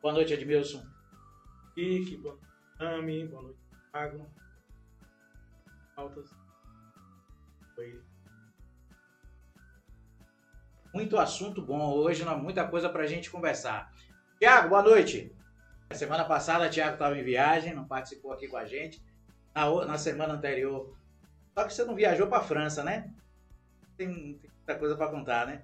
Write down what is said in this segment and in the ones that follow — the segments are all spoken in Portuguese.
Boa noite, Edmilson. Rick, boa noite, Ami, boa noite, Thiago. Altas. Oi. Muito assunto bom hoje, muita coisa para a gente conversar. Tiago, boa noite. Semana passada, Tiago estava em viagem, não participou aqui com a gente. Na, na semana anterior. Só que você não viajou para a França, né? Tem, tem muita coisa para contar, né?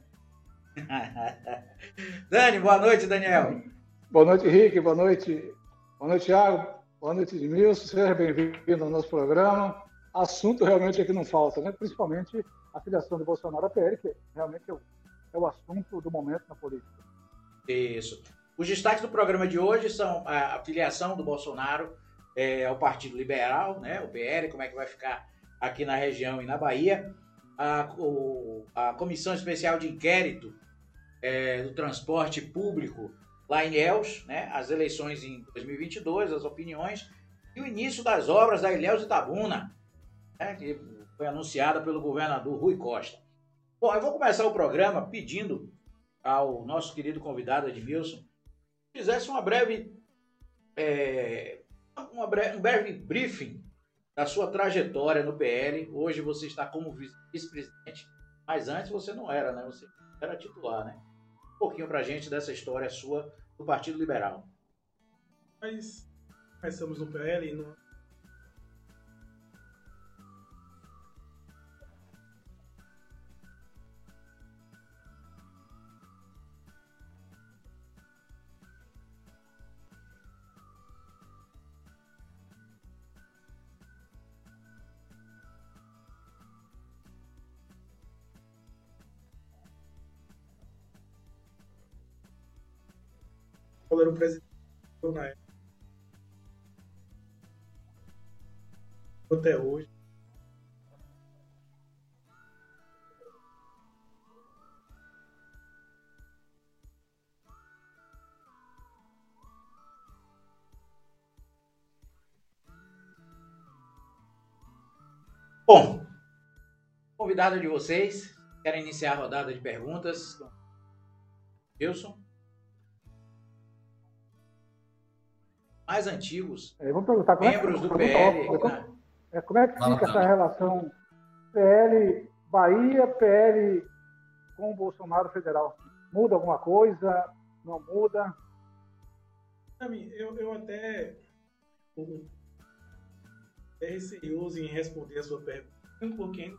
Dani, boa noite, Daniel. Boa noite, Rick. Boa noite. Boa noite, Thiago. Boa noite, Edmilson. Seja bem-vindo ao nosso programa. Assunto realmente aqui não falta, né? Principalmente a filiação do Bolsonaro à PL, que realmente é o, é o assunto do momento na política. Isso. Os destaques do programa de hoje são a filiação do Bolsonaro é, ao Partido Liberal, né? O PL, como é que vai ficar aqui na região e na Bahia. A, o, a Comissão Especial de Inquérito é, do Transporte Público lá em Ilhéus, né? As eleições em 2022, as opiniões e o início das obras da Ilhéus Itabuna, né? que foi anunciada pelo governador Rui Costa. Bom, eu vou começar o programa pedindo ao nosso querido convidado Edmilson que fizesse uma breve, é, uma breve, um breve briefing da sua trajetória no PL. Hoje você está como vice-presidente, mas antes você não era, né? Você era titular, né? Um pouquinho para a gente dessa história sua do Partido Liberal. Mas começamos no PL no quando era o presidente na época. Até hoje. Bom, convidado de vocês, querem iniciar a rodada de perguntas? Wilson? Mais antigos, é, vamos perguntar, como membros é, do PL. Como, né? é, como é que fica essa relação PL Bahia, PL com o Bolsonaro federal? Muda alguma coisa? Não muda? Eu, eu até é receioso em responder a sua pergunta um pouquinho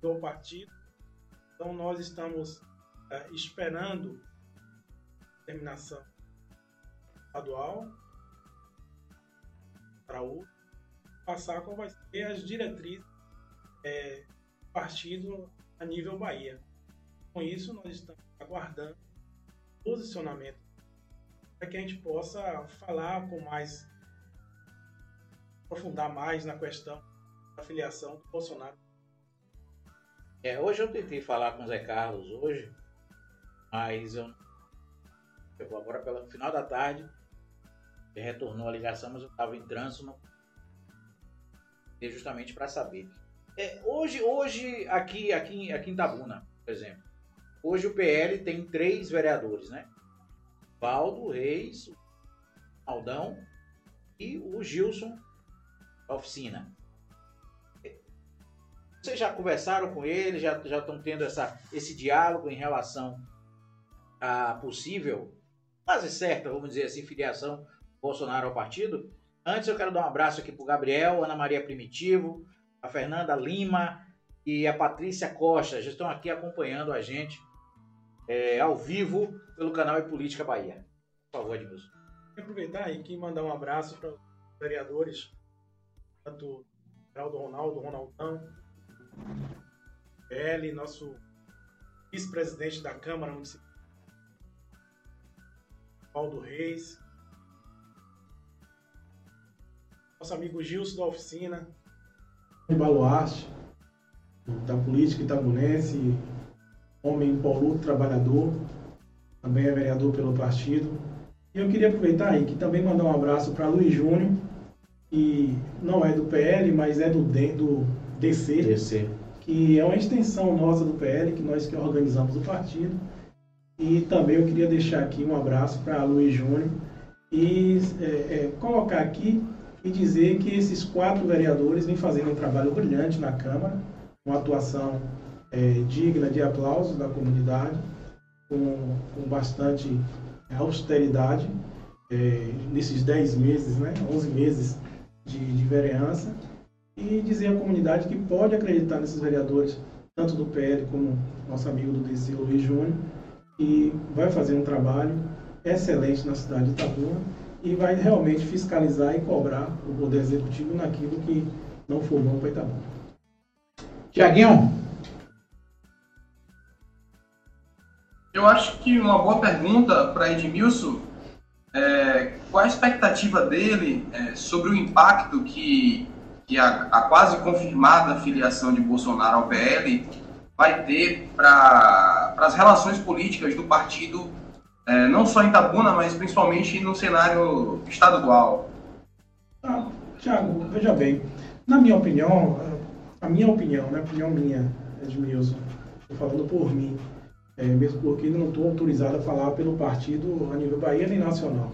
do partido. Então nós estamos uh, esperando a terminação estadual para o passar qual vai ser as diretrizes é, partido a nível Bahia. Com isso, nós estamos aguardando posicionamento para que a gente possa falar com mais, aprofundar mais na questão da filiação do Bolsonaro. É, hoje eu tentei falar com o Zé Carlos hoje, mas eu, eu agora pelo final da tarde retornou a ligação, mas eu estava em trânsito, não... justamente para saber. É, hoje, hoje aqui, aqui, aqui em Tabuna, por exemplo, hoje o PL tem três vereadores, né? Valdo Reis, Aldão e o Gilson oficina. Vocês já conversaram com ele, já, já estão tendo essa, esse diálogo em relação a possível, quase certa, vamos dizer assim, filiação Bolsonaro ao partido. Antes eu quero dar um abraço aqui para o Gabriel, Ana Maria Primitivo, a Fernanda Lima e a Patrícia Costa. Já estão aqui acompanhando a gente é, ao vivo pelo canal E Política Bahia. Por favor, Edmilson. Aproveitar e mandar um abraço para os vereadores, tanto Geraldo Ronaldo, Ronaldão, PL, nosso vice-presidente da Câmara Municipal, Paulo Reis, nosso amigo Gilson da oficina. Um baluarte da política itabunense, homem poluto, trabalhador, também é vereador pelo partido. E eu queria aproveitar aí que também mandar um abraço para Luiz Júnior, que não é do PL, mas é do, D, do DC, DC, que é uma extensão nossa do PL, que nós que organizamos o partido. E também eu queria deixar aqui um abraço para Luiz Júnior e é, é, colocar aqui e dizer que esses quatro vereadores vêm fazendo um trabalho brilhante na Câmara, uma atuação é, digna de aplausos da comunidade, com, com bastante austeridade é, nesses 10 meses, né, 11 meses de, de vereança, e dizer à comunidade que pode acreditar nesses vereadores, tanto do PL como nosso amigo do DC, Luiz Júnior, e vai fazer um trabalho excelente na cidade de Itabuna e vai realmente fiscalizar e cobrar o Poder Executivo naquilo que não for bom para Itabuna. Tiaguinho. Eu acho que uma boa pergunta para Edmilson é qual a expectativa dele é, sobre o impacto que, que a, a quase confirmada filiação de Bolsonaro ao PL vai ter para as relações políticas do partido, é, não só em Itabuna, mas principalmente no cenário estadual. Ah, Tiago, veja bem, na minha opinião, a minha opinião, né, a opinião minha, Edmilson, estou falando por mim, é, mesmo porque não estou autorizado a falar pelo partido a nível Bahia nem nacional,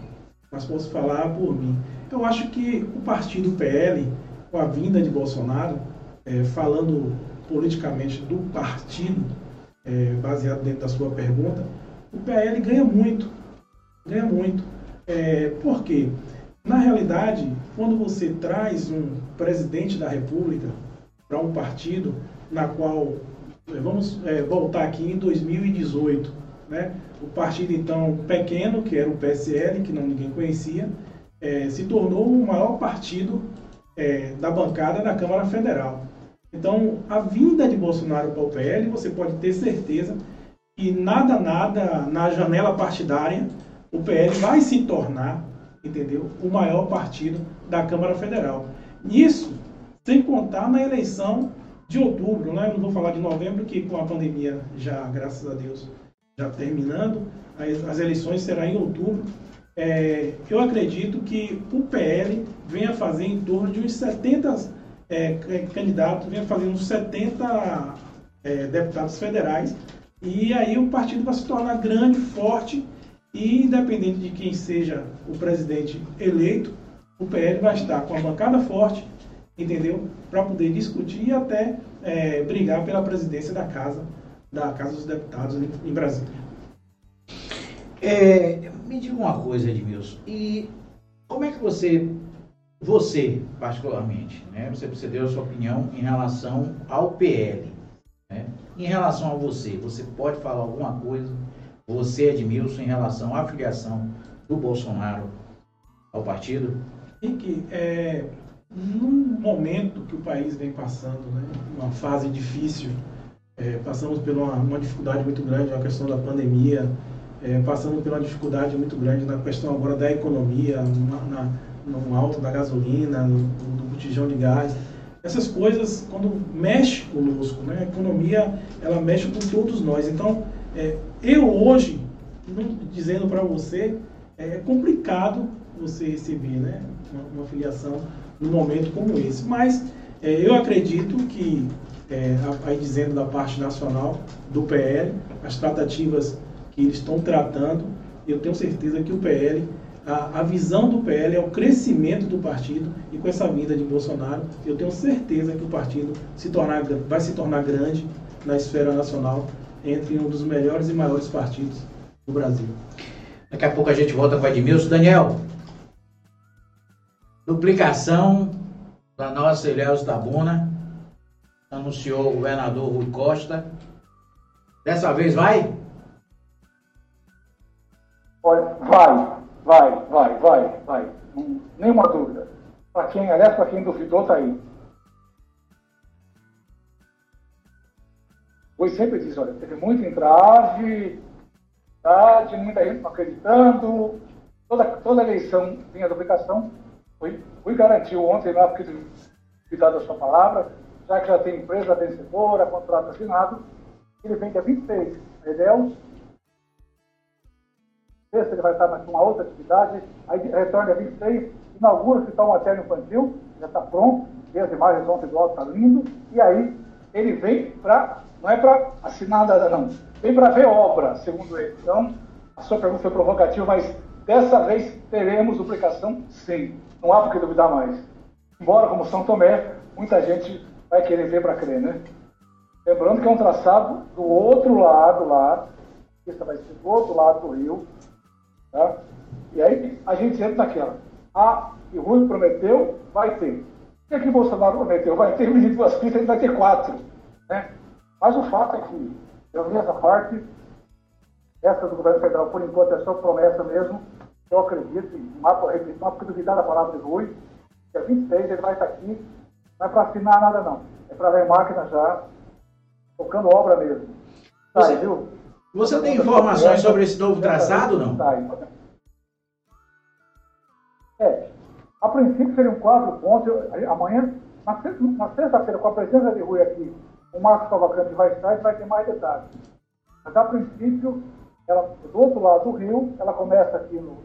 mas posso falar por mim. Eu acho que o partido PL, com a vinda de Bolsonaro, é, falando politicamente do partido, é, baseado dentro da sua pergunta, o PL ganha muito. Ganha muito. É, por quê? Na realidade, quando você traz um presidente da República para um partido na qual, é, vamos é, voltar aqui em 2018, né? o partido então pequeno, que era o PSL, que não ninguém conhecia, é, se tornou o maior partido é, da bancada da Câmara Federal. Então, a vinda de Bolsonaro para o PL, você pode ter certeza que nada, nada na janela partidária, o PL vai se tornar, entendeu, o maior partido da Câmara Federal. Isso sem contar na eleição de outubro, né? não vou falar de novembro, que com a pandemia já, graças a Deus, já terminando, as, eleições serão em outubro. É, eu acredito que o PL venha fazer em torno de uns 70 é, é, candidatos, vinha fazendo uns 70 é, deputados federais, e aí o partido vai se tornar grande, forte, e independente de quem seja o presidente eleito, o PL vai estar com a bancada forte, entendeu? Para poder discutir e até é, brigar pela presidência da Casa, da Casa dos Deputados em Brasília. É, me diga uma coisa, Edmilson, e como é que você você, particularmente, né? Você, você deu a sua opinião em relação ao PL. Né? Em relação a você, você pode falar alguma coisa, você, Edmilson, em relação à filiação do Bolsonaro ao partido? Henrique, é, num momento que o país vem passando, né, uma fase difícil, é, passamos por uma, uma, dificuldade muito grande na questão da pandemia, é, passamos por uma dificuldade muito grande na questão agora da economia, na, na no alto da gasolina, no, no botijão de gás. Essas coisas, quando mexe conosco, né? a economia, ela mexe com todos nós. Então, é, eu hoje, dizendo para você, é complicado você receber né? uma, uma filiação num momento como esse. Mas é, eu acredito que, é, aí dizendo da parte nacional do PL, as tratativas que eles estão tratando, eu tenho certeza que o PL a, a, visão do PL é o crescimento do partido e com essa vinda de Bolsonaro, eu tenho certeza que o partido se tornar, vai se tornar grande na esfera nacional entre um dos melhores e maiores partidos do Brasil. Daqui a pouco a gente volta com o Edmilson. Daniel, duplicação da nossa Ilhéus Tabuna, anunciou o governador Rui Costa. Dessa vez vai? Vai. Vai, vai, vai, vai. nenhuma dúvida. Para quem, aliás, para quem duvidou, está aí. Rui sempre diz, olha, teve muito entrave, tarde, muita gente não acreditando, toda, toda eleição vinha duplicação. Rui, Rui garantiu ontem, lá, porque cuidar da sua palavra, já que já tem empresa vencedora, contrato assinado, ele vem dia 26 a Edeus, sexta ele vai estar numa outra atividade, aí retorna a 26, inaugura o hospital materno infantil, já está pronto, vê as imagens ontem do alto, está lindo, e aí ele vem para não é para assinar nada, não. Vem para ver obra, segundo ele. Então, a sua pergunta foi provocativa, mas dessa vez teremos duplicação, sim. Não há por que duvidar mais. Embora, como São Tomé, muita gente vai querer ver para crer, né? Lembrando que é um traçado do outro lado lá, isso vai ser do outro lado do rio, tá? E aí a gente entra naquela. Ah, e Rui prometeu, vai ter. O que, é que Bolsonaro prometeu? Vai ter de duas pistas, ele vai ter quatro. Né? Mas o fato é que, eu vi essa parte, essa do governo federal, por enquanto, é só promessa mesmo. Eu acredito, mato a repetição, porque duvidar da palavra de Rui, dia 26 ele vai estar aqui, não é para assinar nada não, é para ver máquina já, tocando obra mesmo. Tá você, viu? Você tem informações sobre esse novo traçado, não? É, a princípio seriam quatro pontos. Amanhã, na sexta-feira, com a presença de Rui aqui, o Marcos Cavalcante vai estar e vai ter mais detalhes. Mas a princípio, ela, do outro lado do rio, ela começa aqui no.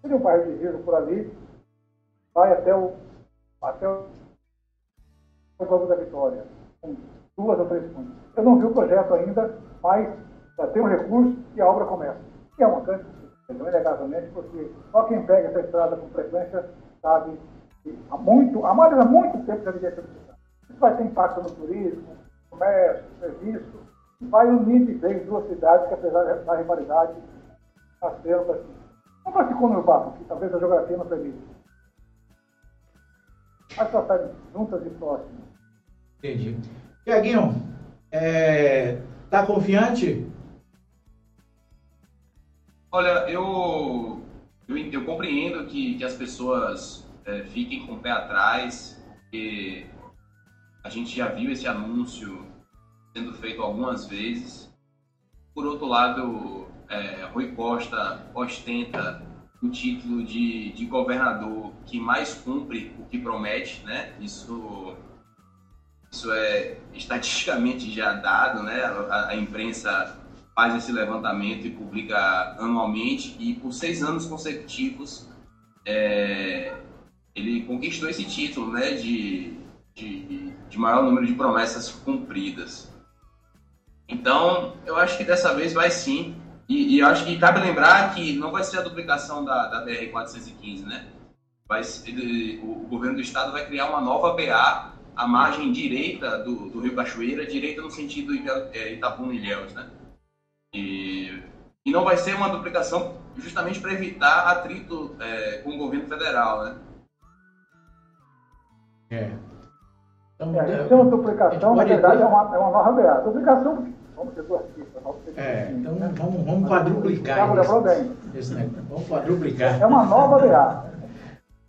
Seria um bairro de Rio por ali, vai até o. até o. o da Vitória. Com duas ou três pontes. Eu não vi o projeto ainda, já tem um recurso e a obra começa. E é uma grande inegavelmente, porque só quem pega essa estrada com frequência sabe que há muito, há mais há muito tempo já devia ser Isso vai ter impacto no turismo, no comércio, no serviço, vai unir de vez duas cidades que, apesar da rivalidade, nasceram si. Não para se conurbar, porque talvez a geografia não permita. Mas para juntas e próximas. Entendi. Tiaguinho, é, tá confiante? Olha, eu, eu, eu compreendo que, que as pessoas é, fiquem com o pé atrás, porque a gente já viu esse anúncio sendo feito algumas vezes. Por outro lado, é, Rui Costa ostenta o título de, de governador que mais cumpre o que promete, né? Isso isso é estatisticamente já dado, né? A, a, imprensa faz esse levantamento e publica anualmente e por seis anos consecutivos é, ele conquistou esse título, né? De, de, de maior número de promessas cumpridas. Então, eu acho que dessa vez vai sim. E, e acho que cabe lembrar que não vai ser a duplicação da, da BR-415, né? Vai, ele, o governo do estado vai criar uma nova BA a margem direita do, do Rio Cachoeira, direita no sentido é, Itabuna e Ilhéus, né? E, e não vai ser uma duplicação justamente para evitar atrito é, com o governo federal, né? É. Então, é, é, uma duplicação, na verdade, ter... é, uma, é uma nova BA. Duplicação, vamos ter duas pistas. É, então vamos, vamos quadruplicar. Esse, esse, vamos quadruplicar. É uma nova BA.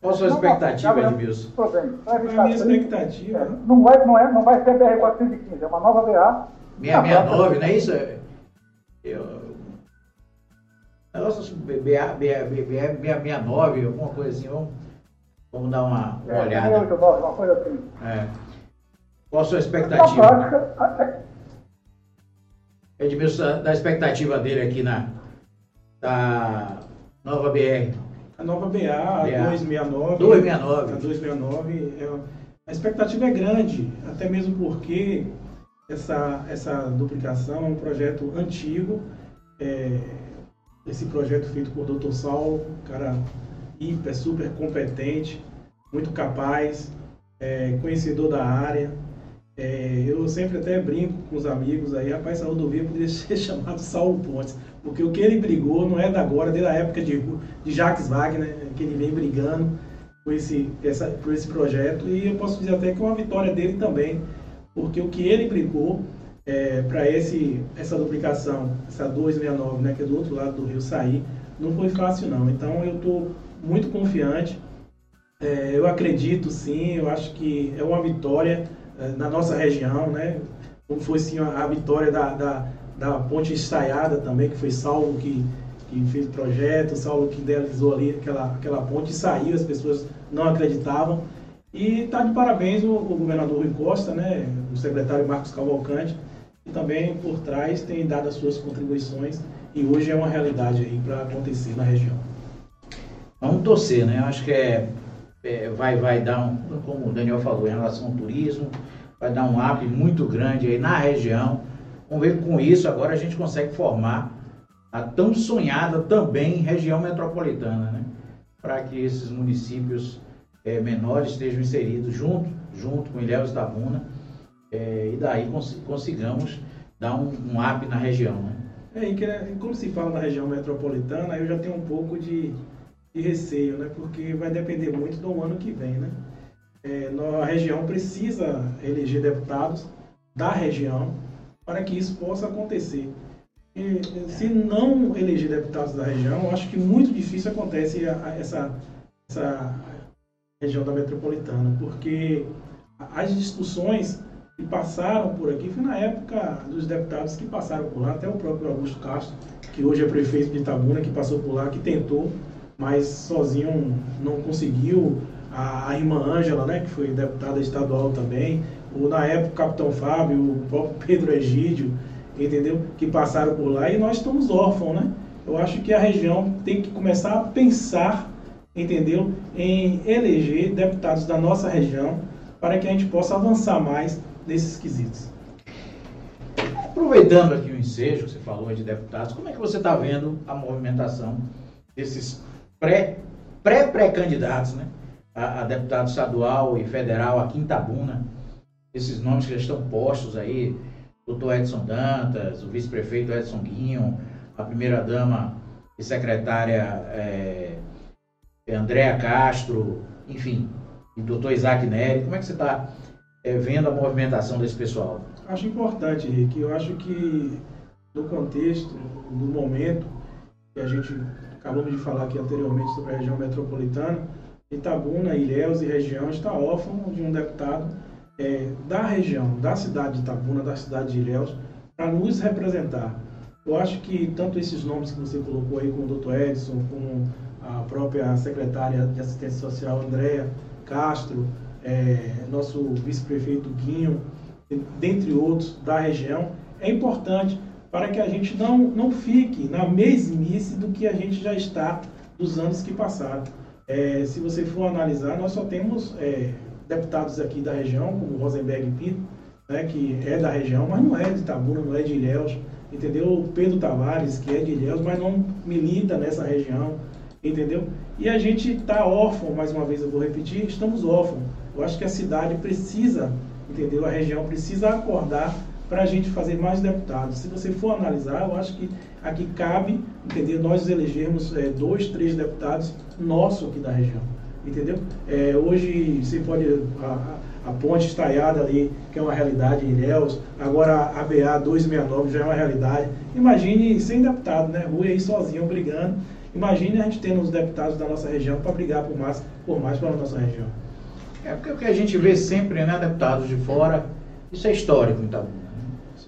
Qual a sua expectativa, Edmilson? Qual a minha expectativa? É, não, vai, não, é, não vai ser BR-415, é uma nova BA. 669, não é isso? Eu... Nossa, BA, BA, BA, 669, alguma coisa assim, vamos, vamos dar uma, uma é, olhada. 689, uma coisa assim. É. Qual a sua expectativa? Na prática, Edmilson, da expectativa dele aqui na da nova BR. A nova BA, a BA. 269. 269. A 269. É, a expectativa é grande, até mesmo porque essa, essa duplicação é um projeto antigo. É, esse projeto feito por Dr. Saulo, cara hiper, super competente, muito capaz, é, conhecedor da área. É, eu sempre até brinco com os amigos aí, rapaz, essa rodovia poderia ser chamado Saulo Pontes, porque o que ele brigou não é da agora, desde a época de, de Jacques Wagner, que ele vem brigando por esse, essa, por esse projeto, e eu posso dizer até que é uma vitória dele também, porque o que ele brigou é, para essa duplicação, essa 269, né, que é do outro lado do rio, sair, não foi fácil não. Então eu estou muito confiante, é, eu acredito sim, eu acho que é uma vitória na nossa região, né? Como foi sim a, vitória da, da, da, ponte estaiada também, que foi Saulo que, que fez o projeto, Saulo que idealizou ali aquela, aquela ponte e saiu, as pessoas não acreditavam. E está de parabéns o, o, governador Rui Costa, né? o secretário Marcos Cavalcante, que também por trás tem dado as suas contribuições e hoje é uma realidade aí para acontecer na região. Vamos torcer, né? Acho que é é, vai, vai dar, um, como o Daniel falou, em relação ao turismo, vai dar um up muito grande aí na região. Vamos ver com isso agora a gente consegue formar a tão sonhada também região metropolitana, né? Para que esses municípios é, menores estejam inseridos junto, junto com Ilhéus da Buna é, e daí cons consigamos dar um, um up na região, né? É, e como se fala na região metropolitana, eu já tenho um pouco de, de receio, né? Porque vai depender muito do ano que vem, né? É, a região precisa eleger deputados da região para que isso possa acontecer. E, se não eleger deputados da região, acho que muito difícil acontece a, a, essa, essa região da metropolitana, porque as discussões que passaram por aqui foi na época dos deputados que passaram por lá, até o próprio Augusto Castro, que hoje é prefeito de Itabuna, que passou por lá, que tentou, mas sozinho não conseguiu. A, a irmã Ângela, né, que foi deputada estadual também, o, na época o Capitão Fábio, o próprio Pedro Egídio, entendeu? Que passaram por lá e nós estamos órfãos, né? Eu acho que a região tem que começar a pensar, entendeu? Em eleger deputados da nossa região para que a gente possa avançar mais nesses quesitos. Aproveitando aqui o ensejo que você falou de deputados, como é que você está vendo a movimentação desses pré-pré-candidatos, né? A, a, deputado estadual e federal aqui em Tabuna, esses nomes que já estão postos aí, doutor Edson Dantas, o vice-prefeito Edson Guinho, a primeira-dama e secretária é, Andréa Castro, enfim, e doutor Isaac Neri, como é que você está é, vendo a movimentação desse pessoal? Acho importante, Rick. Eu acho que no contexto, no momento que a gente acabamos de falar aqui anteriormente sobre a região metropolitana, Itabuna, Ilhéus e região está órfão de um deputado é, da região, da cidade de Itabuna, da cidade de Ilhéus, para nos representar. Eu acho que tanto esses nomes que você colocou aí, como o doutor Edson, como a própria secretária de assistência social, Andréa Castro, é, nosso vice-prefeito Guinho, dentre outros da região, é importante para que a gente não, não fique na mesmice do que a gente já está dos anos que passaram. É, se você for analisar, nós só temos é, deputados aqui da região, como Rosenberg Pinto, né, que é da região, mas não é de Itabuna, não é de Ilhéus, entendeu? O Pedro Tavares, que é de Ilhéus, mas não milita nessa região, entendeu? E a gente está órfão, mais uma vez eu vou repetir, estamos órfãos. Eu acho que a cidade precisa, entendeu? A região precisa acordar para a gente fazer mais deputados. Se você for analisar, eu acho que aqui cabe, entendeu? Nós elegermos é, dois, três deputados nossos aqui da região, entendeu? É, hoje você pode a, a, ponte estaiada ali, que é uma realidade em Ilhéus, agora a BA 269 já é uma realidade. Imagine sem deputado, né? Rui aí sozinho brigando. Imagine a gente tendo os deputados da nossa região para brigar por mais, por mais pela nossa região. É porque o que a gente vê sempre, né, deputados de fora, isso é histórico em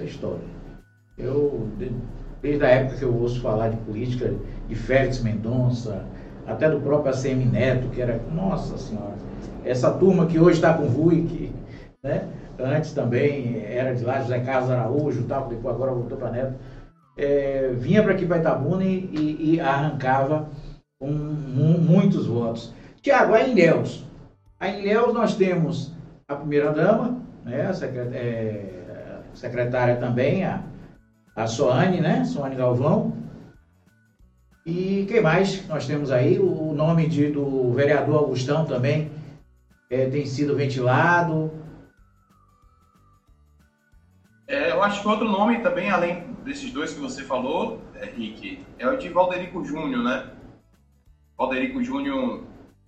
É histórico. Eu, desde a época que eu ouço falar de política, de Félix Mendonça, até do próprio ACM Neto, que era, nossa senhora, essa turma que hoje está com o que, né, antes também era de lá, José Carlos Araújo, tal, depois agora voltou para Neto, é, vinha para aqui para Itabuna e, e, arrancava um, um, muitos votos. Tiago, Deus. Aí em Ilhéus nós temos a primeira-dama, né, a secretária, é, secretária também, a, a Soane, né, Soane Galvão. E quem mais nós temos aí? O nome de, do vereador Augustão também é, tem sido ventilado. É, eu acho que outro nome também, além desses dois que você falou, é, Rick, é o de Valderico Júnior, né? Valderico Júnior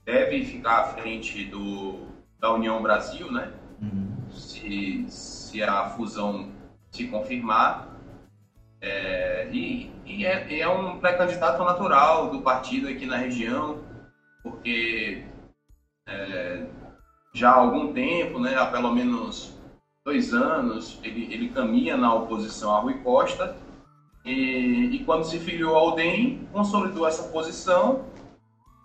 deve ficar à frente do, da União Brasil, né? Uhum. Se, se a fusão se confirmar. É, e, e, é, é, um pré-candidato natural do partido aqui na região, porque é, já há algum tempo, né, há pelo menos dois anos, ele, ele caminha na oposição a Rui Costa. E, e quando se filiou ao DEM, consolidou essa posição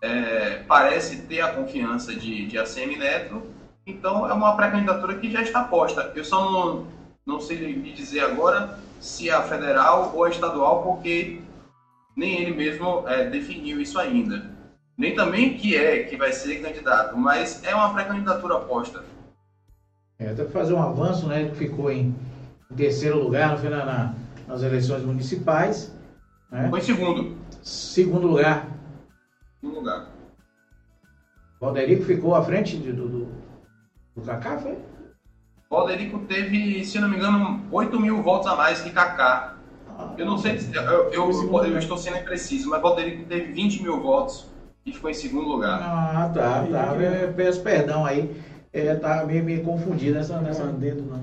é, parece ter a confiança de, de ACM Neto, então é uma pré-candidatura que já está posta. Eu só não, não sei lhe dizer agora se é a federal ou a estadual, porque nem ele mesmo é, definiu isso ainda. Nem também que é, que vai ser candidato, mas é uma pré-candidatura posta. É, até fazer um avanço, né? Ele ficou em terceiro lugar no final, na, nas eleições municipais. Né? Foi em segundo. Segundo lugar. Segundo lugar. Valderico ficou à frente de, do, do, do Kaká, foi? Valderico teve, se não me engano, 8 mil votos a mais que Kaká. Eu não sei, eu, eu, eu, eu estou sendo impreciso, mas Valderico teve 20 mil votos e ficou em segundo lugar. Ah, tá, tá. Eu peço perdão aí. É, tá meio, meio confundido nessa, nessa dedo, não.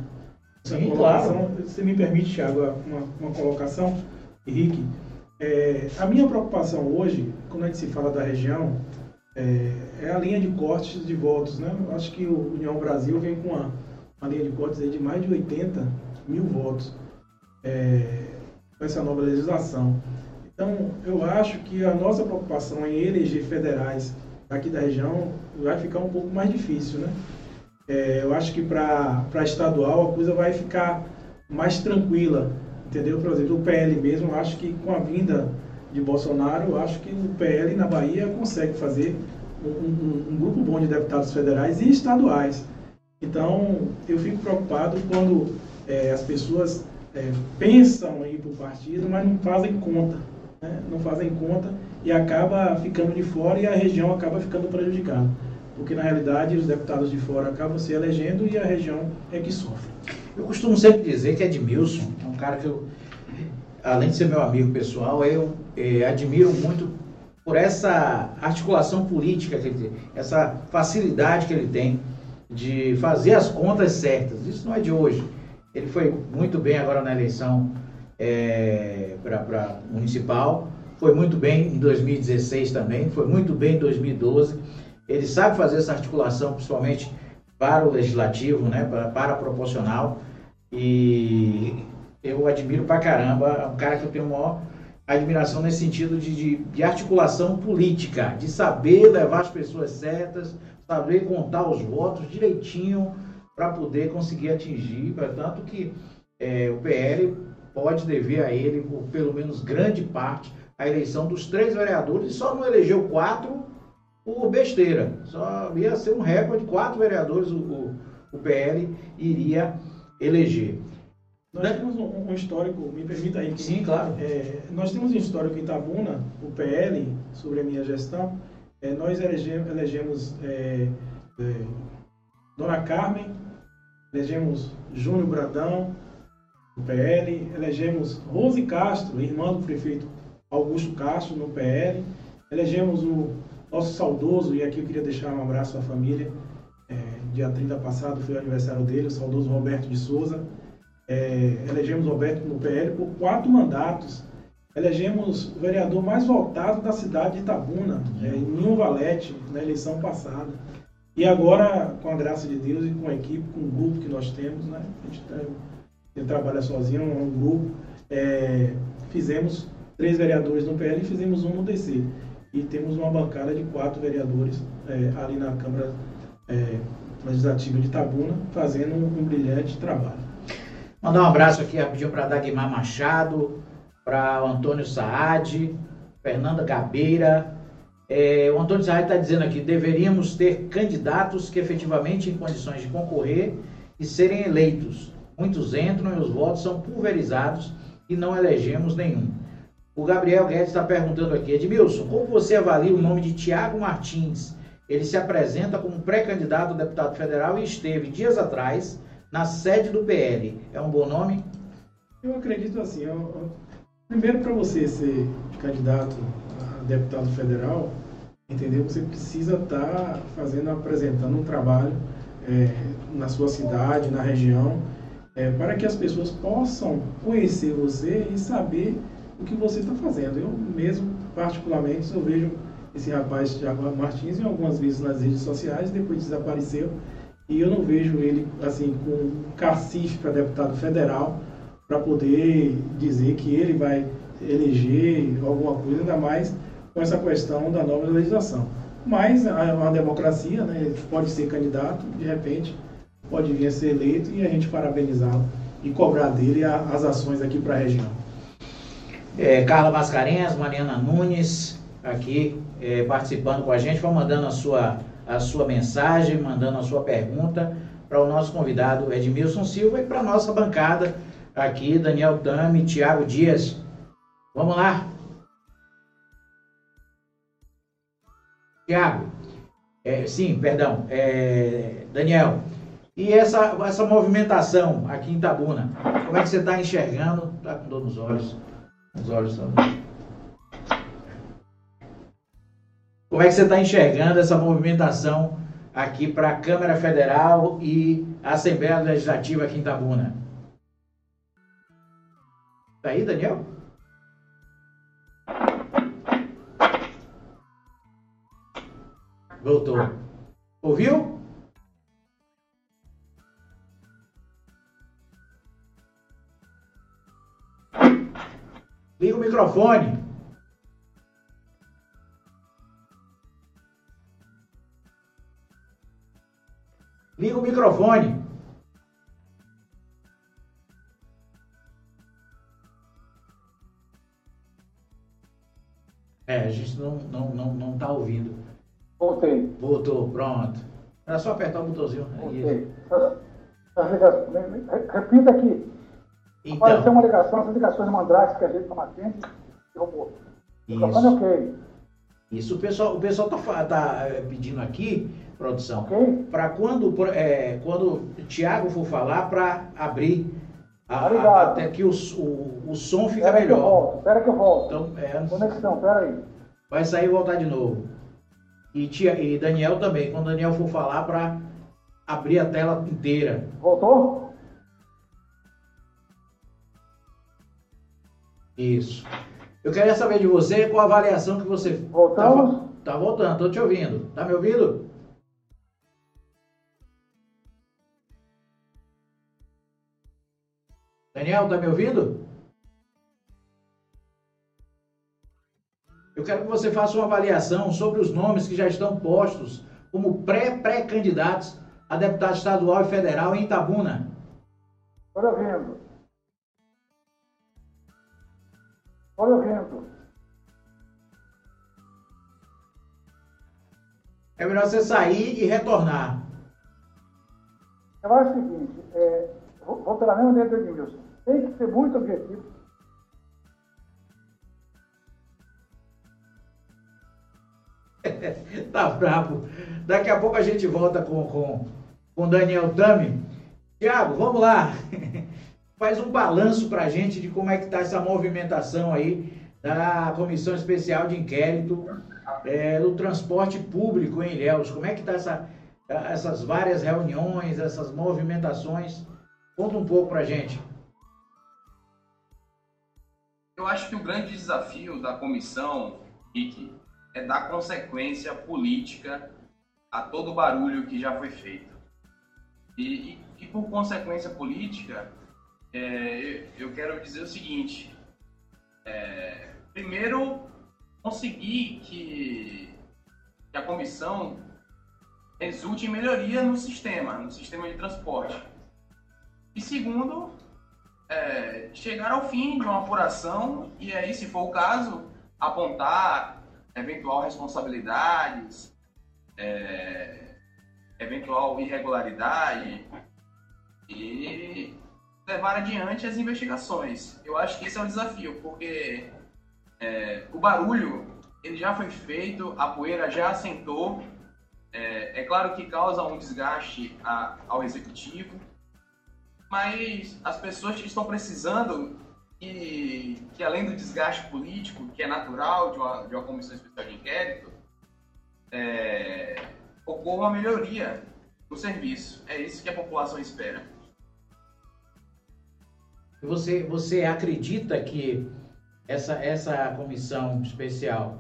Sim, claro. Você me permite, Thiago, uma, uma colocação, Henrique? É, a minha preocupação hoje, quando a gente se fala da região, é, é a linha de cortes de votos. Né? Acho que o União Brasil vem com uma, uma linha de cortes de mais de 80 mil votos é, com essa nova legislação. Então, eu acho que a nossa preocupação em eleger federais aqui da região vai ficar um pouco mais difícil, né? É, eu acho que para estadual a coisa vai ficar mais tranquila, entendeu? Por exemplo, o PL mesmo, eu acho que com a vinda de Bolsonaro, acho que o PL na Bahia consegue fazer um, um, um grupo bom de deputados federais e estaduais. Então, eu fico preocupado quando é, as pessoas é, pensam em ir para o partido, mas não fazem conta. Né? Não fazem conta e acaba ficando de fora e a região acaba ficando prejudicada porque na realidade os deputados de fora acabam se elegendo e a região é que sofre. Eu costumo sempre dizer que Edmilson é um cara que eu, além de ser meu amigo pessoal, eu é, admiro muito por essa articulação política tem, essa facilidade que ele tem de fazer as contas certas. Isso não é de hoje. Ele foi muito bem agora na eleição é, para municipal, foi muito bem em 2016 também, foi muito bem em 2012 ele sabe fazer essa articulação, principalmente para o legislativo, né, para, para proporcional. E eu admiro pra caramba, é um cara que eu tenho maior admiração nesse sentido de, de, de, articulação política, de saber levar as pessoas certas, saber contar os votos direitinho para poder conseguir atingir, tanto que é, o PL pode dever a ele, por pelo menos grande parte, a eleição dos três vereadores e só não elegeu quatro por besteira. Só ia ser um recorde, quatro vereadores o, o, o PL iria eleger. Nós né? temos um, um, histórico, me permita aí. Que, Sim, claro. É, nós temos um histórico em Itabuna, o PL, sobre a minha gestão. É, nós elegemos, elegemos é, é, Dona Carmen, elegemos Júnior Bradão, no PL, elegemos Rose Castro, irmã do prefeito Augusto Castro, no PL, elegemos o nosso saudoso, e aqui eu queria deixar um abraço à família, é, dia 30 passado foi o aniversário dele, o saudoso Roberto de Souza. É, elegemos Roberto no PL por quatro mandatos. Elegemos o vereador mais votado da cidade de Itabuna, é, em Ninho Valete, na eleição passada. E agora, com a graça de Deus e com a equipe, com o grupo que nós temos, né? a gente, tá, trabalha sozinho, é um grupo, é, fizemos três vereadores no PL e fizemos um no DC e temos uma bancada de quatro vereadores é, ali na Câmara é, Legislativa de Tabuna, fazendo um, brilhante trabalho. Mandar um abraço aqui rapidinho para Dagmar Machado, para Antônio Saad, Fernanda Gabeira. É, o Antônio Saad está dizendo aqui: deveríamos ter candidatos que efetivamente em condições de concorrer e serem eleitos. Muitos entram e os votos são pulverizados e não elegemos nenhum. O Gabriel Guedes está perguntando aqui, Edmilson, como você avalia o nome de Tiago Martins? Ele se apresenta como pré-candidato a deputado federal e esteve dias atrás na sede do PL. É um bom nome? Eu acredito assim. Eu, primeiro, para você ser candidato a deputado federal, entendeu? Você precisa estar tá fazendo, apresentando um trabalho é, na sua cidade, na região, é, para que as pessoas possam conhecer você e saber o que você está fazendo. Eu mesmo, particularmente, eu vejo esse rapaz, Tiago Martins, em algumas vezes nas redes sociais, depois desapareceu, e eu não vejo ele assim com cacife para deputado federal para poder dizer que ele vai eleger alguma coisa, ainda mais com essa questão da nova legislação. Mas é uma democracia, né? pode ser candidato, de repente pode vir a ser eleito e a gente parabenizá-lo e cobrar dele as ações aqui para a região. É, Carla Mascarenhas, Mariana Nunes, aqui é, participando com a gente. Vão mandando a sua, a sua mensagem, mandando a sua pergunta para o nosso convidado Edmilson Silva e para a nossa bancada aqui, Daniel Tami, Tiago Dias. Vamos lá. Tiago, é, sim, perdão, é, Daniel, e essa, essa movimentação aqui em Tabuna, como é que você está enxergando? Está com dor nos olhos. Os olhos também. Como é que você está enxergando essa movimentação aqui para a Câmara Federal e a Assembleia Legislativa aqui em Tabuna? Está aí, Daniel? Voltou. Ouviu? Liga o microfone. Liga o microfone. É, a gente não, não, não, não tá ouvindo. Voltei. Voltou, pronto. Era só apertar o botãozinho. Voltei. Repita aqui. Então, Apareceu uma ligação, essas ligações mandrakes que a gente não atende, derrubou. Isso. ok. Isso o pessoal, o pessoal tá, tá é, pedindo aqui, produção, para quando, é, quando o Thiago for falar, para abrir a, a, até que o, o, o som fica pera melhor. Que eu volto, espera que eu volto. Então, é, Conexão, espera aí. Vai sair e voltar de novo. E, tia, e Daniel também, quando Daniel for falar, para abrir a tela inteira. Voltou? Isso. Eu queria saber de você qual a avaliação que você. Voltamos? Tá, tá voltando, estou te ouvindo. Tá me ouvindo? Daniel, tá me ouvindo? Eu quero que você faça uma avaliação sobre os nomes que já estão postos como pré-pré-candidatos a deputado estadual e federal em Itabuna. Estou ouvindo. Estou ouvindo. É melhor você sair e retornar. Eu acho o seguinte, é, vou, vou pela mesma ideia do Edmilson. Tem que ser muito objetivo. tá bravo. Daqui a pouco a gente volta com, com, com Daniel Tami. Tiago, vamos lá. Faz um balanço para a gente de como é que está essa movimentação aí da Comissão Especial de Inquérito é, do Transporte Público em Ilhéus. Como é que está essa, essas várias reuniões, essas movimentações? Conta um pouco para a gente. Eu acho que o grande desafio da comissão, Rick, é dar consequência política a todo o barulho que já foi feito. E, e, e por consequência política, é, eu quero dizer o seguinte: é, primeiro, conseguir que, que a comissão resulte em melhoria no sistema, no sistema de transporte. E segundo, é, chegar ao fim de uma apuração e aí, se for o caso, apontar eventual responsabilidades, é, eventual irregularidade e levar adiante as investigações. Eu acho que esse é o desafio, porque é, o barulho ele já foi feito, a poeira já assentou. É, é claro que causa um desgaste a, ao executivo, mas as pessoas estão precisando que, que além do desgaste político, que é natural de uma, de uma comissão especial de inquérito, é, ocorra uma melhoria no serviço. É isso que a população espera. Você, você acredita que essa, essa comissão especial,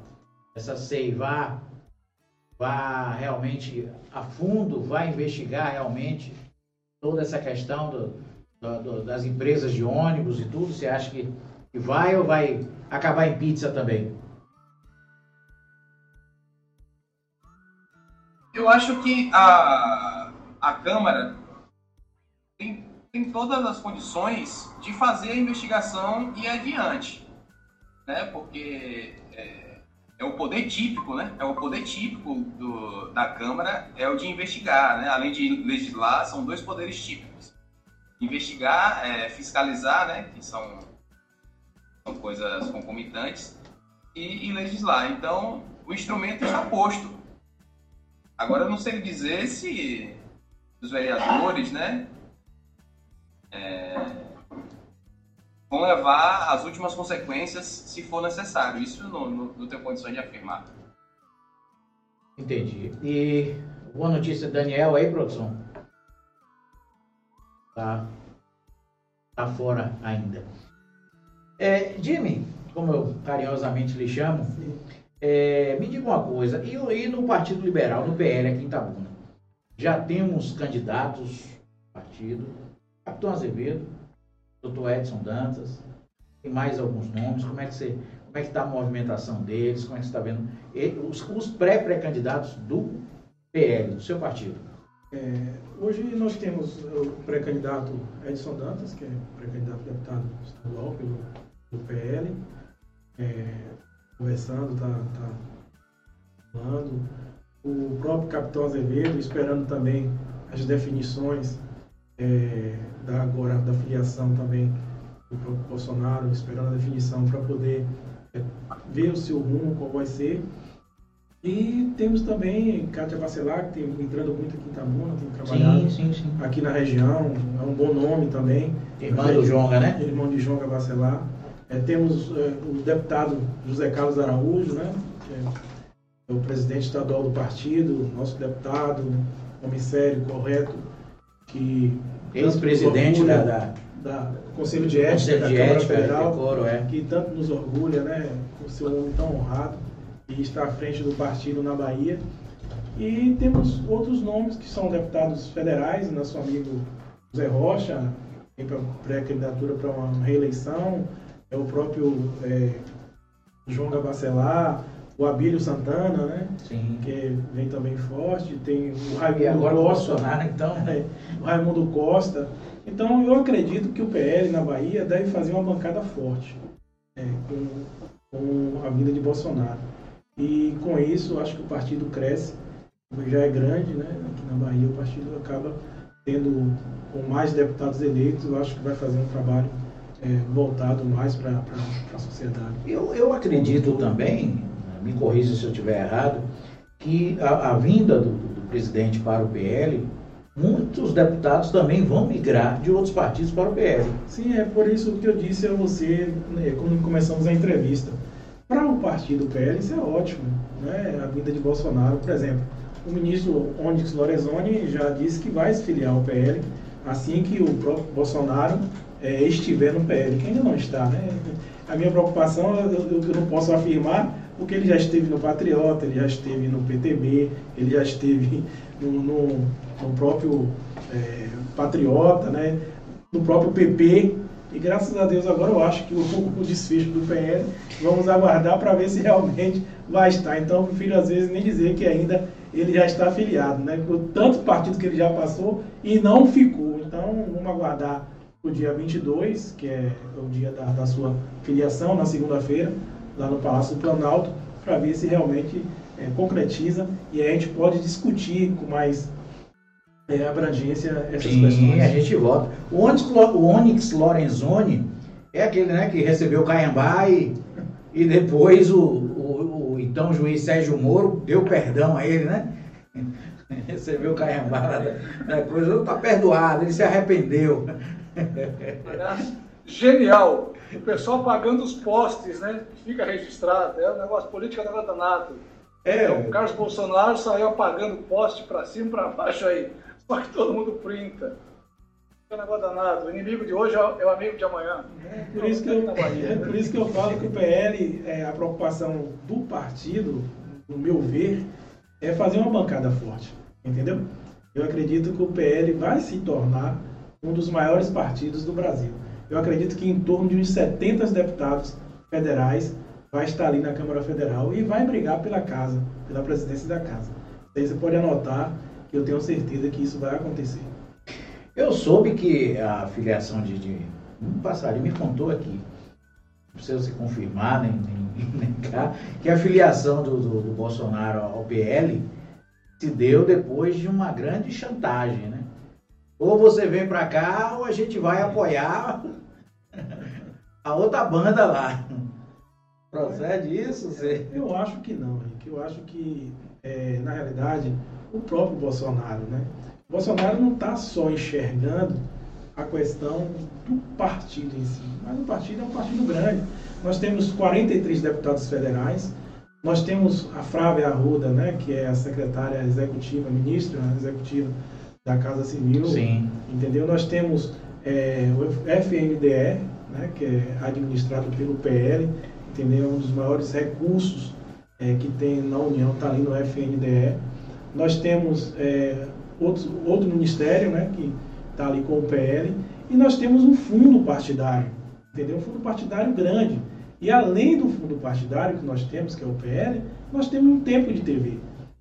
essa SEI, vá, vá realmente a fundo, vai investigar realmente toda essa questão do, do, do, das empresas de ônibus e tudo? Você acha que, que vai ou vai acabar em pizza também? Eu acho que a, a Câmara tem tem todas as condições de fazer a investigação e adiante, né? Porque é, é o poder típico, né? É o poder típico do, da Câmara é o de investigar, né? Além de legislar, são dois poderes típicos. Investigar, é, fiscalizar, né? Que são, são coisas concomitantes e, e legislar. Então, o instrumento está posto. Agora, eu não sei dizer se os vereadores, né? É, vão levar as últimas consequências se for necessário. Isso não, não, não tenho condições de afirmar. Entendi. E boa notícia, Daniel, aí, produção? Tá, tá fora ainda. É, Jimmy, como eu carinhosamente lhe chamo, é, me diga uma coisa, e, e no Partido Liberal, no PL aqui em Itabuna, já temos candidatos partido, Capitão Azevedo, doutor Edson Dantas, tem mais alguns nomes, como é que você, como é que está a movimentação deles, como é que você está vendo os, os pré-pré-candidatos do PL, do seu partido? É, hoje nós temos o pré-candidato Edson Dantas, que é pré-candidato deputado estadual pelo, pelo PL, é, conversando, está tá falando. O próprio capitão Azevedo, esperando também as definições é, da, agora da filiação também do próprio Bolsonaro, esperando a definição para poder é, ver o seu rumo, qual vai ser. E temos também Kátia Bacelar, que tem entrando muito aqui em Itabuna, tem trabalhado sim, sim, sim. aqui na região, é um bom nome também. Irmã do Jonga, né? Irmão de Jonga Bacelar. É, temos é, o deputado José Carlos Araújo, né? Que é o presidente estadual do partido, nosso deputado, homem sério, correto, que ex-presidente da, da, da, Conselho de Ética Conselho de da Câmara Ética, Federal, decoro, é. que tanto nos orgulha, né, por ser um homem tão honrado e está à frente do partido na Bahia. E temos outros nomes que são deputados federais, nosso amigo José Rocha, tem pré-candidatura para uma reeleição, é o próprio é, João Gabacelar, o Abílio Santana, né? Sim. Que vem também forte. Tem o Raimundo e agora Costa. O Bolsonaro, então. É, o Raimundo Costa. Então eu acredito que o PL na Bahia deve fazer uma bancada forte é, com, com a vida de Bolsonaro. E com isso acho que o partido cresce, já é grande, né? Aqui na Bahia o partido acaba tendo com mais deputados eleitos, eu acho que vai fazer um trabalho é, voltado mais para a sociedade. Eu, eu acredito também, me corrija se eu estiver errado, que a, a vinda do, do, presidente para o PL, muitos deputados também vão migrar de outros partidos para o PL. Sim, é por isso que eu disse a você né, quando começamos a entrevista. Para o partido PL isso é ótimo, né? A vinda de Bolsonaro, por exemplo, o ministro Onyx Lorenzoni já disse que vai se filiar ao PL assim que o próprio Bolsonaro é, estiver no PL, que ainda não está, né? A minha preocupação, eu, eu não posso afirmar porque ele já esteve no Patriota, ele já esteve no PTB, ele já esteve no, no, no próprio é, Patriota, né? no próprio PP, e graças a Deus agora eu acho que o, o desfecho do PL, vamos aguardar para ver se realmente vai estar. Então eu prefiro às vezes nem dizer que ainda ele já está afiliado, né? Por tanto partido que ele já passou e não ficou. Então vamos aguardar o dia 22, que é o dia da, da sua filiação, na segunda-feira, lá no Palácio do Planalto, para ver se realmente é, concretiza e a gente pode discutir com mais é, abrangência essas Sim, questões. a gente volta. O Onyx, o Onyx Lorenzoni é aquele né, que recebeu o Caiambá e, e depois o, o, o, então juiz Sérgio Moro deu perdão a ele, né? recebeu o Caiambá da, da coisa, está perdoado, ele se arrependeu. Genial! O pessoal pagando os postes, né? Fica registrado. É um negócio político é danado. É, o Carlos Bolsonaro saiu apagando poste para cima e para baixo aí. Só que todo mundo printa. É um negócio danado. O inimigo de hoje é o amigo de amanhã. É por isso que eu, é por isso que eu falo que o PL, é, a preocupação do partido, no meu ver, é fazer uma bancada forte. Entendeu? Eu acredito que o PL vai se tornar um dos maiores partidos do Brasil. Eu acredito que em torno de uns 70 deputados federais vai estar ali na Câmara Federal e vai brigar pela casa, pela presidência da casa. Você pode anotar que eu tenho certeza que isso vai acontecer. Eu soube que a filiação de, de um passarinho me contou aqui precisa se confirmar nem, nem, nem cá, que a filiação do, do, do, Bolsonaro ao PL se deu depois de uma grande chantagem, né? Ou você vem para cá ou a gente vai apoiar a outra banda lá. Procede isso? Você... Eu acho que não, Henrique. Eu acho que, é, na realidade, o próprio Bolsonaro, né? O Bolsonaro não está só enxergando a questão do partido em si, mas o partido é um partido grande. Nós temos 43 deputados federais, nós temos a Flávia Arruda, né, que é a secretária executiva, ministra executiva da Casa Civil, Sim. entendeu? Nós temos é, o FNDE, né, que é administrado pelo PL, entendeu? Um dos maiores recursos é, que tem na União está ali no FNDE. Nós temos é, outro, outro ministério, né, que está ali com o PL, e nós temos um fundo partidário, entendeu? Um fundo partidário grande. E além do fundo partidário que nós temos, que é o PL, nós temos um tempo de TV.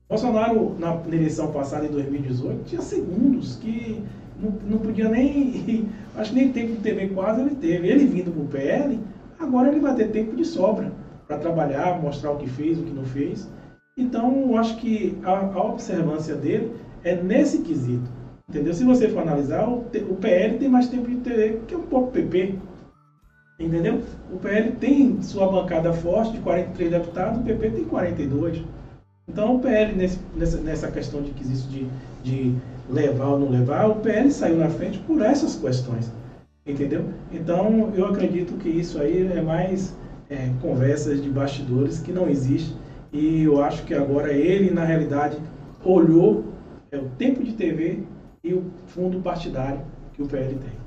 Bolsonaro, na eleição passada, em 2018, tinha segundos que não, não podia nem. Acho que nem tempo de TV quase ele teve. Ele vindo para o PL, agora ele vai ter tempo de sobra para trabalhar, mostrar o que fez, o que não fez. Então, acho que a, a observância dele é nesse quesito. Entendeu? Se você for analisar, o, o PL tem mais tempo de TV que o próprio PP. Entendeu? O PL tem sua bancada forte de 43 deputados, o PP tem 42. Então o PL, nesse, nessa, questão de quesito de, de levar ou não levar, o PL saiu na frente por essas questões. Entendeu? Então eu acredito que isso aí é mais é, conversas de bastidores que não existe. E eu acho que agora ele, na realidade, olhou é, o tempo de TV e o fundo partidário que o PL tem.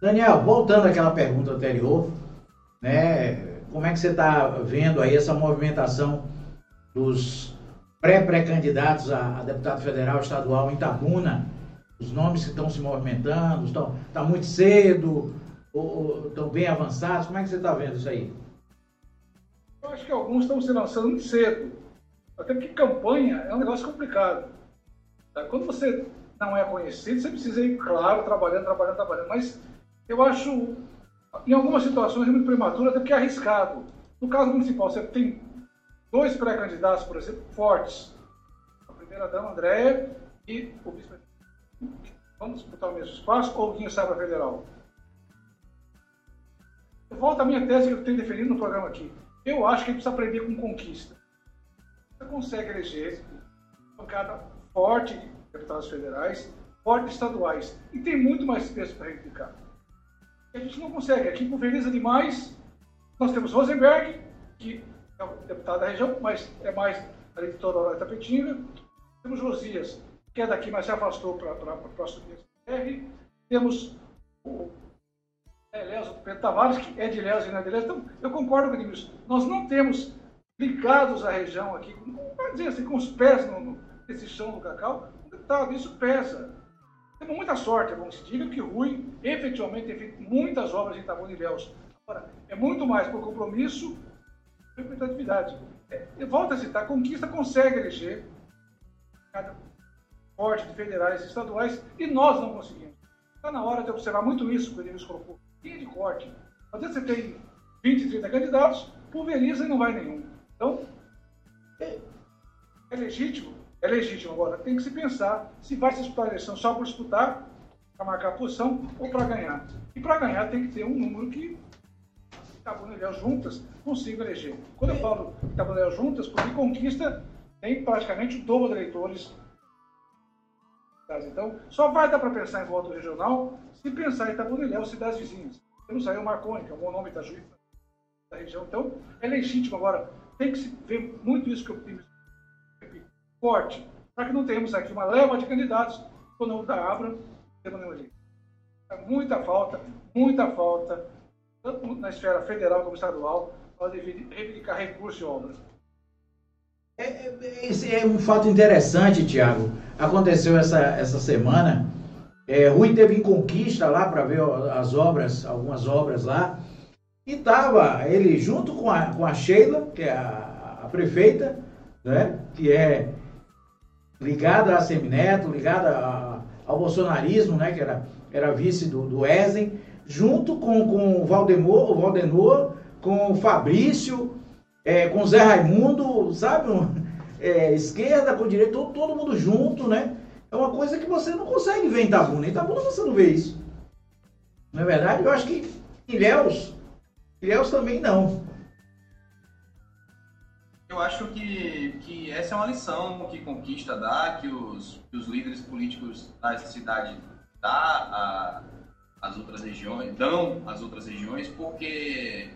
Daniel, voltando àquela pergunta anterior, né, como é que você está vendo aí essa movimentação dos pré-pré-candidatos a, a, deputado federal estadual em Tabuna? Os nomes que estão se movimentando, estão tá muito cedo, ou, estão bem avançados? Como é que você está vendo isso aí? Eu acho que alguns estão se lançando muito cedo. Até porque campanha é um negócio complicado. Tá? Quando você não é conhecido, você precisa ir, claro, trabalhando, trabalhando, trabalhando. Mas eu acho, em algumas situações, é muito prematuro, até porque é arriscado. No caso municipal, você tem dois pré-candidatos, por exemplo, fortes. A primeira-dama, Andréia, e o vice Vamos disputar o mesmo espaço ou quem sai para federal? Eu volto à minha tese que eu tenho defendido no programa aqui. Eu acho que a gente precisa aprender com conquista. Você consegue eleger bancada forte de deputados federais, forte estaduais. E tem muito mais peso para reivindicar. A gente não consegue. Aqui pulveriza demais. Nós temos Rosenberg, que é o deputado da região, mas é mais ali de Tororó Tapetinga. Temos Josias, que é daqui, mas se afastou para assumir a SPR. Temos o Elésio Pedro Tavares, que é de Léo e não é de Léo. Então, eu concordo com isso. Nós não temos ligados à região aqui, não dizer assim, com os pés no, no, nesse chão do cacau, deputado, isso pesa. Temos muita sorte, é bom que se diga, que o Rui efetivamente tem feito muitas obras em Itabuna e Léus. Agora, é muito mais por compromisso representatividade. É, volto a citar, Conquista consegue eleger cada forte de federais e estaduais e nós não conseguimos. Está na hora de observar muito isso que o Edilson colocou. Linha de corte. Às vezes você tem 20, 30 candidatos, pulveriza e não vai nenhum. Então, é, é legítimo? É legítimo. Agora, tem que se pensar se vai se disputar a eleição só por disputar, para marcar a posição ou para ganhar. E para ganhar tem que ter um número que Itabuna juntas consiga eleger. Quando eu falo Itabuna juntas, porque conquista tem praticamente o dobro de eleitores. Então, só vai dar para pensar em voto regional se pensar em Itabuna ou cidades vizinhas. Temos aí o Marconi, que é o bom nome da juíza da região. Então, é legítimo. Agora, tem que se ver muito isso que eu tenho forte, para que não tenhamos aqui uma leva de candidatos quando não da Abra, temos nenhum eleito. Muita falta, muita falta, tanto na esfera federal como estadual, para reivindicar recursos e obras. É, é, esse é um fato interessante, Tiago. Aconteceu essa, essa semana. É, Rui teve em conquista lá para ver as obras, algumas obras lá. E estava ele junto com a, com a Sheila, que é a, a prefeita, né, que é ligada a Semineto, ligada ao bolsonarismo, né, que era, era vice do, do Ezen, junto com, com o Valdemor, o Valdenor, com o Fabrício, é, com o Zé Raimundo, sabe? É, esquerda com direita, todo, todo mundo junto, né? É uma coisa que você não consegue ver em Itabuna. Em Itabuna você não vê isso. Não é verdade? Eu acho que Ilhéus, Ilhéus também não. Eu acho que, que essa é uma lição que Conquista dá, que os, que os líderes políticos da cidade dá às outras regiões, dão às outras regiões, porque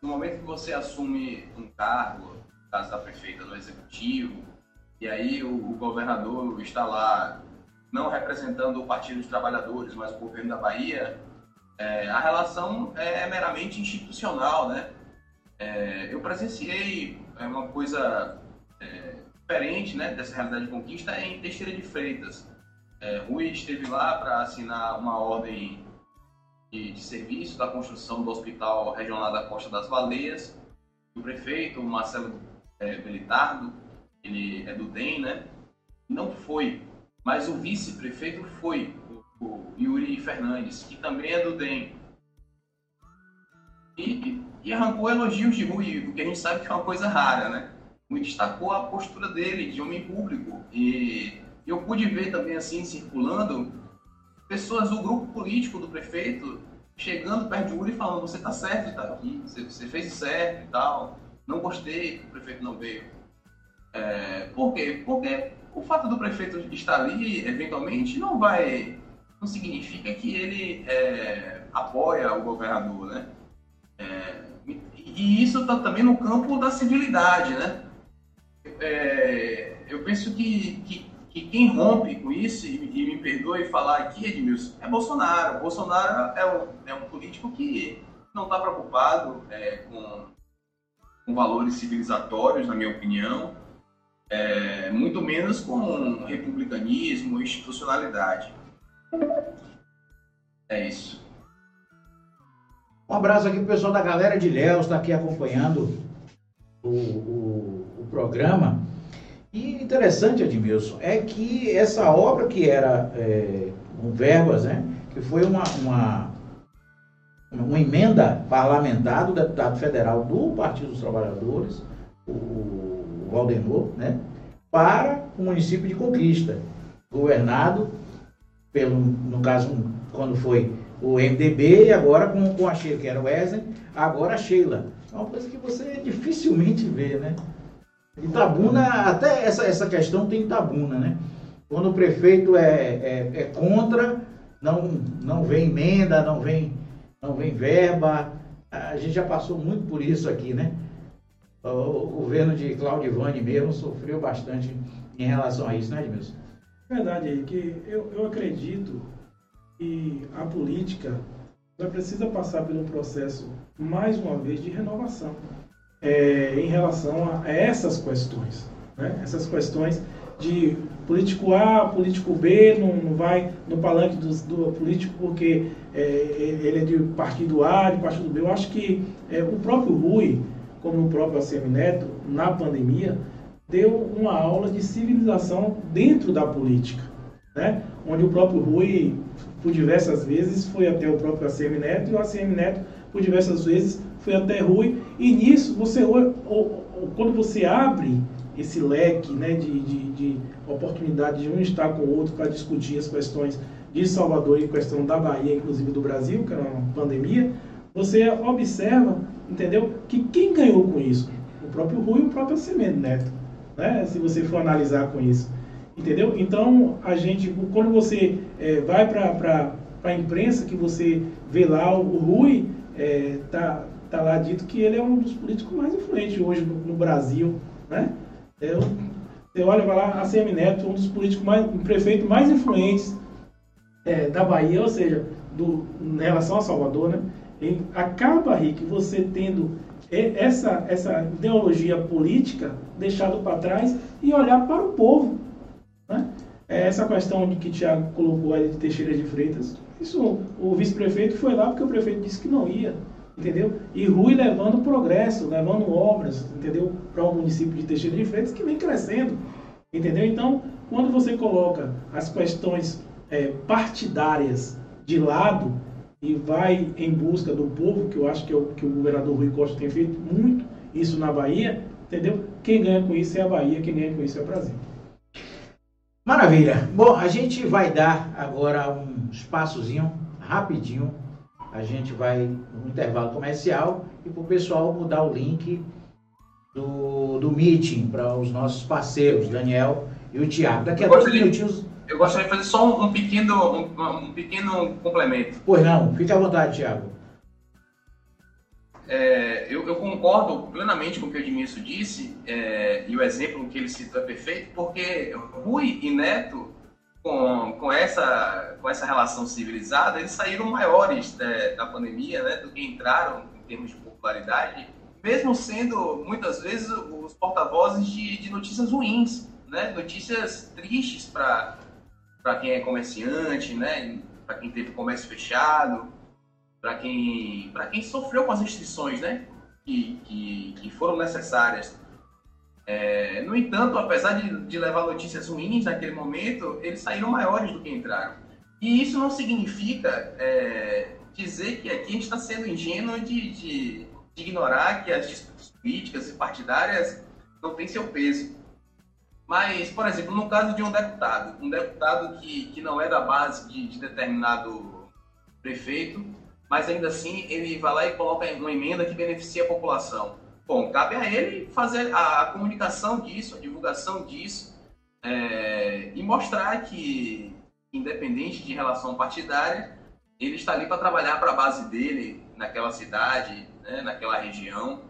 no momento que você assume um cargo, no caso da prefeita do executivo, e aí o, o governador está lá não representando o Partido dos Trabalhadores, mas o governo da Bahia, é, a relação é, é meramente institucional, né? É, eu presenciei é, uma coisa é, diferente né, dessa realidade de conquista em Teixeira de Freitas. É, Rui esteve lá para assinar uma ordem de, de, serviço da construção do Hospital Regional da Costa das Baleias. O prefeito, Marcelo é, Belitardo, ele é do DEM, né? Não foi, mas o vice-prefeito foi, o, o, Yuri Fernandes, que também é do DEM. E, e arrancou elogios de Rui, que a gente sabe que é uma coisa rara, né? Rui destacou a postura dele de homem público e eu pude ver também assim circulando pessoas do grupo político do prefeito chegando perto de Yuri e falando você tá certo de estar aqui, você, você fez certo e tal, não gostei que o prefeito não veio. É, por quê? Porque o fato do prefeito estar ali, eventualmente, não vai. não significa que ele é, apoia o governador, né? É, e isso está também no campo da civilidade, né? É, eu penso que, que, que, quem rompe com isso, e, e, me perdoe falar aqui, Edmilson, é Bolsonaro. Bolsonaro é um, é um político que não está preocupado é, com, com valores civilizatórios, na minha opinião, é, muito menos com republicanismo institucionalidade. É isso. Um abraço aqui pro pessoal da galera de Léo, está aqui acompanhando o, o, o, programa. E interessante, Edmilson, é que essa obra que era é, com verbas, né, que foi uma, uma, uma emenda parlamentar do deputado federal do Partido dos Trabalhadores, o Valdenor, né, para o município de Conquista, governado pelo, no caso, quando foi o MDB e agora com, com a Sheila, que era o Wesley, agora a Sheila. É uma coisa que você dificilmente vê, né? Itabuna, até essa, essa questão tem Itabuna, né? Quando o prefeito é, é, é contra, não, não vem emenda, não vem, não vem verba. A gente já passou muito por isso aqui, né? o governo de Claudivane mesmo sofreu bastante em relação a isso, né, Edmilson? Verdade, é que eu, eu acredito que a política precisa passar por um processo, mais uma vez, de renovação é, em relação a essas questões. Né? Essas questões de político A, político B, não, não vai no palanque do, do político porque é, ele é de partido A, de partido B. Eu acho que é, o próprio Rui, como o próprio ACM Neto, na pandemia, deu uma aula de civilização dentro da política, né? onde o próprio Rui, por diversas vezes, foi até o próprio ACM Neto, e o ACM Neto, por diversas vezes, foi até Rui, e nisso, você, quando você abre esse leque né, de, de, de oportunidade de um estar com o outro para discutir as questões de Salvador e questão da Bahia, inclusive do Brasil, que era uma pandemia, você observa entendeu? Que quem ganhou com isso? O próprio Rui e o próprio Semedo Neto, né? Se você for analisar com isso, entendeu? Então, a gente, quando você é, vai para a imprensa, que você vê lá o, Rui, é, tá, tá lá dito que ele é um dos políticos mais influentes hoje no, no Brasil, né? É, você olha, vai lá, a CM Neto, um dos políticos mais, um prefeito mais influentes é, da Bahia, ou seja, do, em relação a Salvador, né? acaba, Rick, você tendo essa, essa ideologia política deixado para trás e olhar para o povo. Né? É essa questão de que Tiago colocou ali de Teixeira de Freitas, isso o vice-prefeito foi lá porque o prefeito disse que não ia, entendeu? E Rui levando progresso, levando obras, entendeu? Para o município de Teixeira de Freitas que vem crescendo, entendeu? Então, quando você coloca as questões é, partidárias de lado, e vai em busca do povo, que eu acho que, é que o governador Rui Costa tem feito muito isso na Bahia, entendeu? Quem ganha com isso é a Bahia, quem ganha com isso é o Brasil. Maravilha. Bom, a gente vai dar agora um espaçozinho, rapidinho. A gente vai no intervalo comercial e para o pessoal mudar o link do, do meeting para os nossos parceiros, Daniel e o Tiago. Daqui a dois minutinhos. Eu gostaria de fazer só um, pequeno, um, um, pequeno complemento. Pois não, fique à vontade, Tiago. É, eu, eu, concordo plenamente com o que o Edmilson disse, é, e o exemplo que ele citou é perfeito, porque Rui e Neto, com, com, essa, com essa relação civilizada, eles saíram maiores da, da pandemia né, do que entraram em termos de popularidade, mesmo sendo muitas vezes os porta-vozes de, de notícias ruins, né, notícias tristes para quem é comerciante, né, para quem teve comércio fechado para quem, quem sofreu com as restrições né, que, que, que foram necessárias. É, no entanto, apesar de, de levar notícias ruins naquele momento, eles saíram maiores do que entraram. E isso não significa é, dizer que aqui a gente está sendo ingênuo de, de, de, ignorar que as disputas políticas e partidárias não têm seu peso. Mas, por exemplo, no caso de um deputado, um deputado que, que não é da base de, de determinado prefeito, mas ainda assim ele vai lá e coloca uma emenda que beneficia a população. Bom, cabe a ele fazer a, comunicação disso, a divulgação disso, é, e mostrar que, independente de relação partidária, ele está ali para trabalhar para a base dele, naquela cidade, né, naquela região,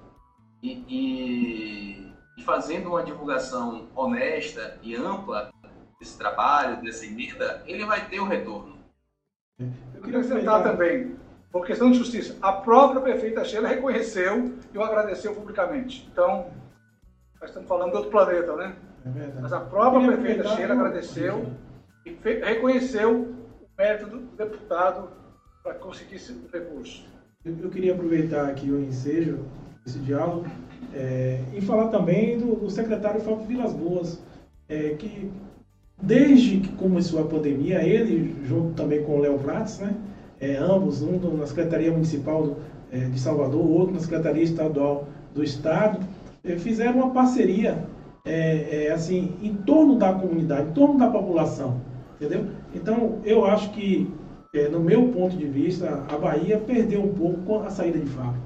e, e, e fazendo uma divulgação honesta e ampla desse trabalho, dessa emenda, ele vai ter o retorno. Eu queria acrescentar também, por questão de justiça. A própria prefeita Sheila reconheceu e o agradeceu publicamente. Então, nós estamos falando de outro planeta, né? É verdade. Mas a própria prefeita Sheila agradeceu e reconheceu o mérito do deputado para conseguir esse recurso. Eu, queria aproveitar aqui o ensejo, esse diálogo, é, e falar também do, do secretário Fábio Vilas Boas, é, que desde que começou a pandemia, ele, junto também com o Léo Prats, né, é, ambos, um na Secretaria Municipal do, é, de Salvador, o outro na Secretaria Estadual do Estado, é, fizeram uma parceria é, é, assim, em torno da comunidade, em torno da população, entendeu? Então, eu acho que, é, no meu ponto de vista, a Bahia perdeu um pouco com a saída de Fábio.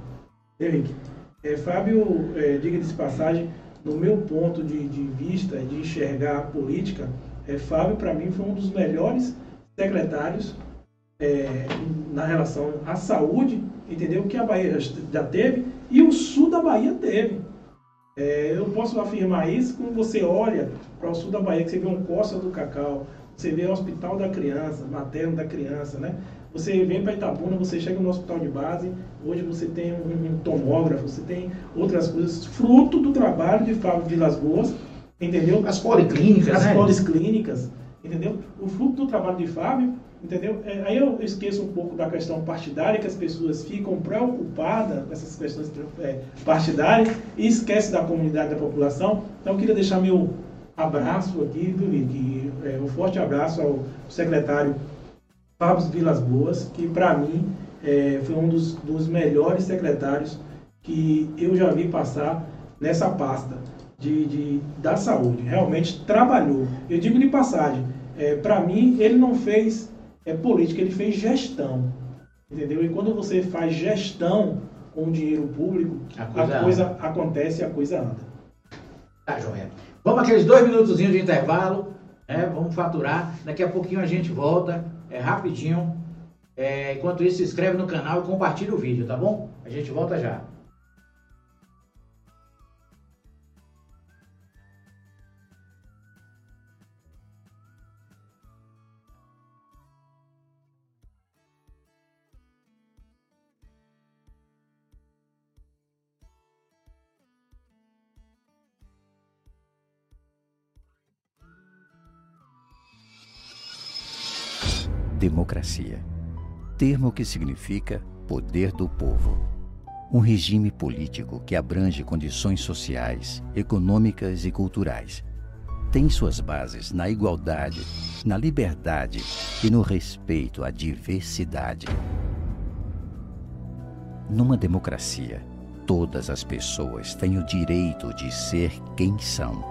Henrique, Fábio, diga de passagem, no meu ponto de, de vista, de enxergar a política, Fábio, para mim, foi um dos melhores secretários é, na relação à saúde, entendeu? Que a Bahia já teve e o sul da Bahia teve. É, eu posso afirmar isso quando você olha para o sul da Bahia, que você vê um Costa do Cacau, você vê o Hospital da Criança, materno da criança, né? Você vem para Itabuna, você chega no hospital de base, hoje você tem um, tomógrafo, você tem outras coisas, fruto do trabalho de Fábio Vilas Boas, entendeu? As policlínicas, As né? policlínicas, entendeu? O fruto do trabalho de Fábio Entendeu? É, aí eu esqueço um pouco da questão partidária, que as pessoas ficam preocupadas com essas questões é, partidárias e esquecem da comunidade, da população. Então eu queria deixar meu abraço aqui, do é, um forte abraço ao secretário Fábio Vilas Boas, que para mim é, foi um dos, dos melhores secretários que eu já vi passar nessa pasta de, de da saúde. Realmente trabalhou. Eu digo de passagem, é, para mim ele não fez é política, ele fez gestão. Entendeu? E quando você faz gestão com dinheiro público, a coisa, a coisa acontece e a coisa anda. Tá, joia. Vamos aqueles dois minutos de intervalo, né? Vamos faturar. Daqui a pouquinho a gente volta, é rapidinho. É, enquanto isso, se inscreve no canal e compartilha o vídeo, tá bom? A gente volta já. Democracia. Termo que significa poder do povo. Um regime político que abrange condições sociais, econômicas e culturais. Tem suas bases na igualdade, na liberdade e no respeito à diversidade. Numa democracia, todas as pessoas têm o direito de ser quem são.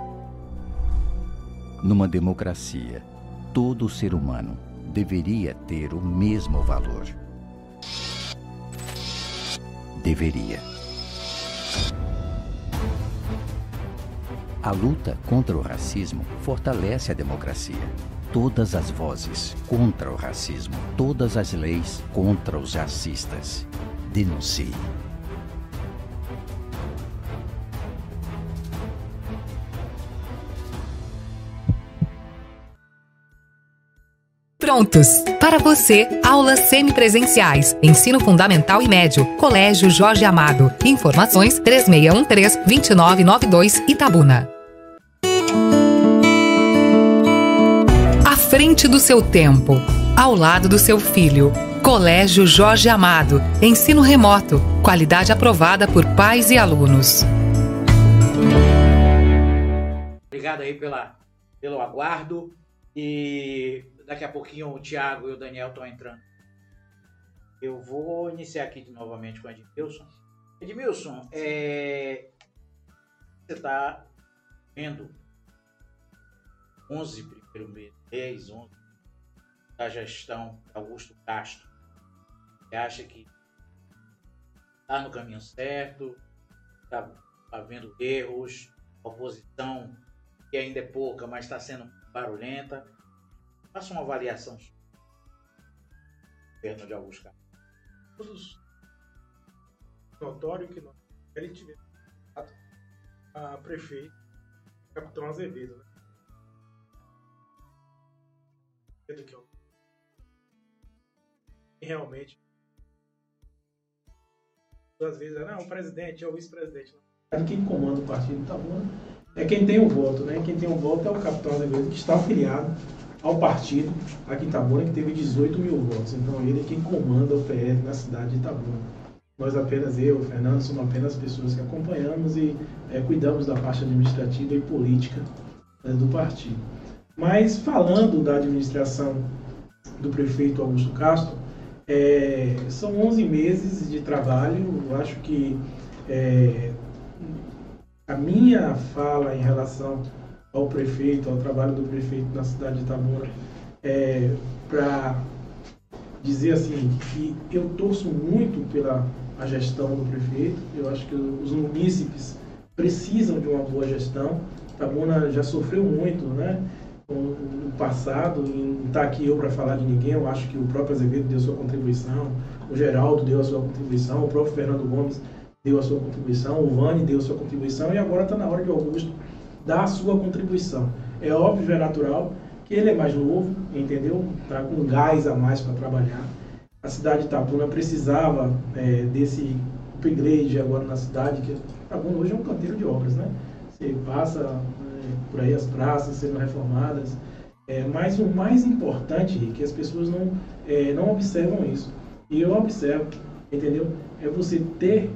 Numa democracia, todo ser humano deveria ter o mesmo valor. Deveria. A luta contra o racismo fortalece a democracia. Todas as vozes contra o racismo, todas as leis contra os racistas. Denuncie. Prontos! Para você, aulas semipresenciais, ensino fundamental e médio, Colégio Jorge Amado. Informações 3613-2992 Itabuna. À frente do seu tempo, ao lado do seu filho. Colégio Jorge Amado. Ensino remoto. Qualidade aprovada por pais e alunos. Obrigado aí pela, pelo aguardo e daqui a pouquinho o Thiago e o Daniel estão entrando. Eu vou iniciar aqui novamente com o Edmilson. Edmilson, é... você está vendo 11 primeiro mês, 10, 11 da gestão Augusto Castro. Você acha que está no caminho certo? Está havendo erros? Oposição que ainda é pouca, mas está sendo barulhenta. Faça uma avaliação governo de Augusto Carlos. Todos notório que nós ele tivemos a prefeito Capitão Azevedo, né? Que eu... E realmente às vezes não, o presidente é o vice-presidente. Quem comanda o partido Itabuna é quem tem o voto, né? Quem tem o voto é o capitão Azevedo, que está afiliado ao partido aqui em Itabuna, que teve 18 mil votos. Então ele é quem comanda o PL na cidade de Itabuna. Nós apenas, eu, Fernando, somos apenas pessoas que acompanhamos e é, cuidamos da parte administrativa e política né, do partido. Mas falando da administração do prefeito Augusto Castro, é, são 11 meses de trabalho. Eu acho que é, a minha fala em relação ao prefeito, ao trabalho do prefeito na cidade de Itabuna, é, para dizer assim que eu torço muito pela a gestão do prefeito. Eu acho que os munícipes precisam de uma boa gestão. Itabuna já sofreu muito, né? no passado, e não está aqui eu para falar de ninguém, eu acho que o próprio Azevedo deu sua contribuição, o Geraldo deu a sua contribuição, o próprio Fernando Gomes deu a sua contribuição, o Vani deu a sua contribuição, e agora está na hora de Augusto dar a sua contribuição. É óbvio, é natural que ele é mais novo, entendeu? Está com gás a mais para trabalhar. A cidade de Itabuna precisava é, desse upgrade agora na cidade, que Itabuna hoje é um canteiro de obras, né? Você passa é, por aí as praças sendo reformadas, é, mas o mais importante, é que as pessoas não, é, não observam isso. E eu observo, entendeu? É você ter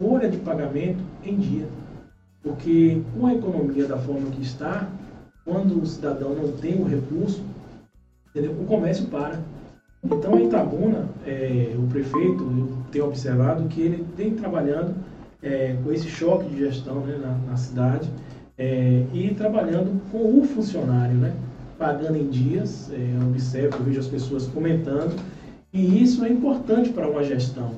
folha de pagamento em dia. Porque com a economia da forma que está, quando o cidadão não tem o recurso, entendeu? o comércio para. Então, em Itabuna, é, o prefeito, eu tenho observado que ele tem trabalhando é, com esse choque de gestão né, na, na, cidade é, e trabalhando com o funcionário, né, pagando em dias. É, eu observo, eu vejo as pessoas comentando, e isso é importante para uma gestão,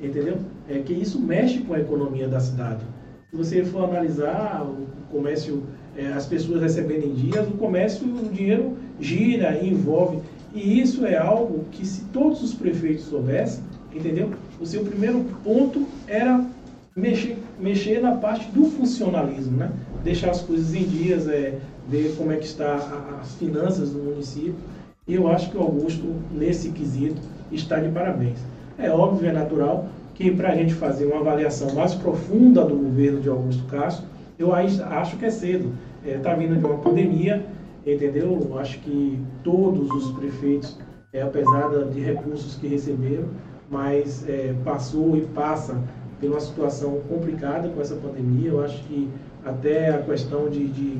entendeu? É que isso mexe com a economia da cidade. Se você for analisar o comércio, é, as pessoas recebendo em dias, o comércio, o dinheiro gira envolve. E isso é algo que se todos os prefeitos soubessem, entendeu? O seu primeiro ponto era mexer, mexer na parte do funcionalismo, né? Deixar as coisas em dias, é, ver como é que está a, as finanças do município. E eu acho que o Augusto, nesse quesito, está de parabéns. É óbvio, é natural, que para a gente fazer uma avaliação mais profunda do governo de Augusto Castro, eu acho que é cedo. Está é, tá vindo de uma pandemia, entendeu? Eu acho que todos os prefeitos, é, apesar de recursos que receberam, mas é, passou e passa por uma situação complicada com essa pandemia. Eu acho que até a questão de, de,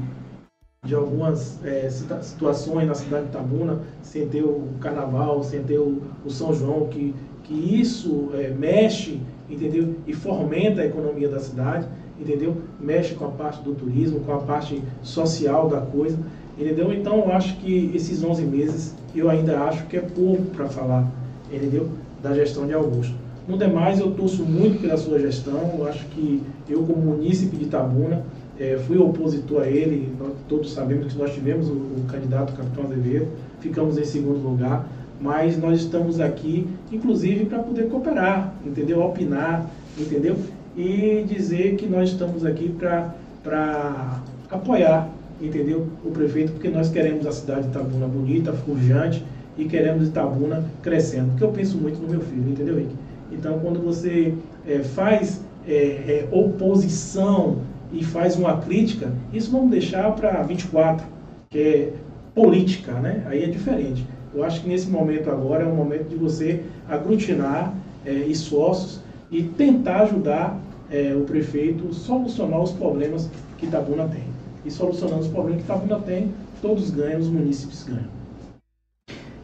de algumas é, situações na cidade de Tabuna, sem ter o carnaval, sem ter o, o São João, que que isso é, mexe entendeu? E fomenta a economia da cidade, entendeu? Mexe com a parte do turismo, com a parte social da coisa, entendeu? Então eu acho que esses 11 meses eu ainda acho que é pouco para falar, entendeu? Da gestão de Augusto. No demais, eu torço muito pela sua gestão. Eu acho que eu, como munícipe de Itabuna, é, fui opositor a ele. Nós todos sabemos que nós tivemos o, o candidato Capitão Azevedo, ficamos em segundo lugar. Mas nós estamos aqui, inclusive, para poder cooperar, entendeu? Opinar, entendeu? E dizer que nós estamos aqui para apoiar, entendeu? O prefeito, porque nós queremos a cidade de Itabuna bonita, forjante e queremos Itabuna crescendo. Porque eu penso muito no meu filho, entendeu, Rick? Então, quando você é, faz é, é, oposição e faz uma crítica, isso vamos deixar para 24, que é política, né? Aí é diferente. Eu acho que nesse momento agora é o momento de você aglutinar é, esforços e tentar ajudar é, o prefeito solucionar os problemas que Itabuna tem. E solucionando os problemas que Itabuna tem, todos ganham, os munícipes ganham.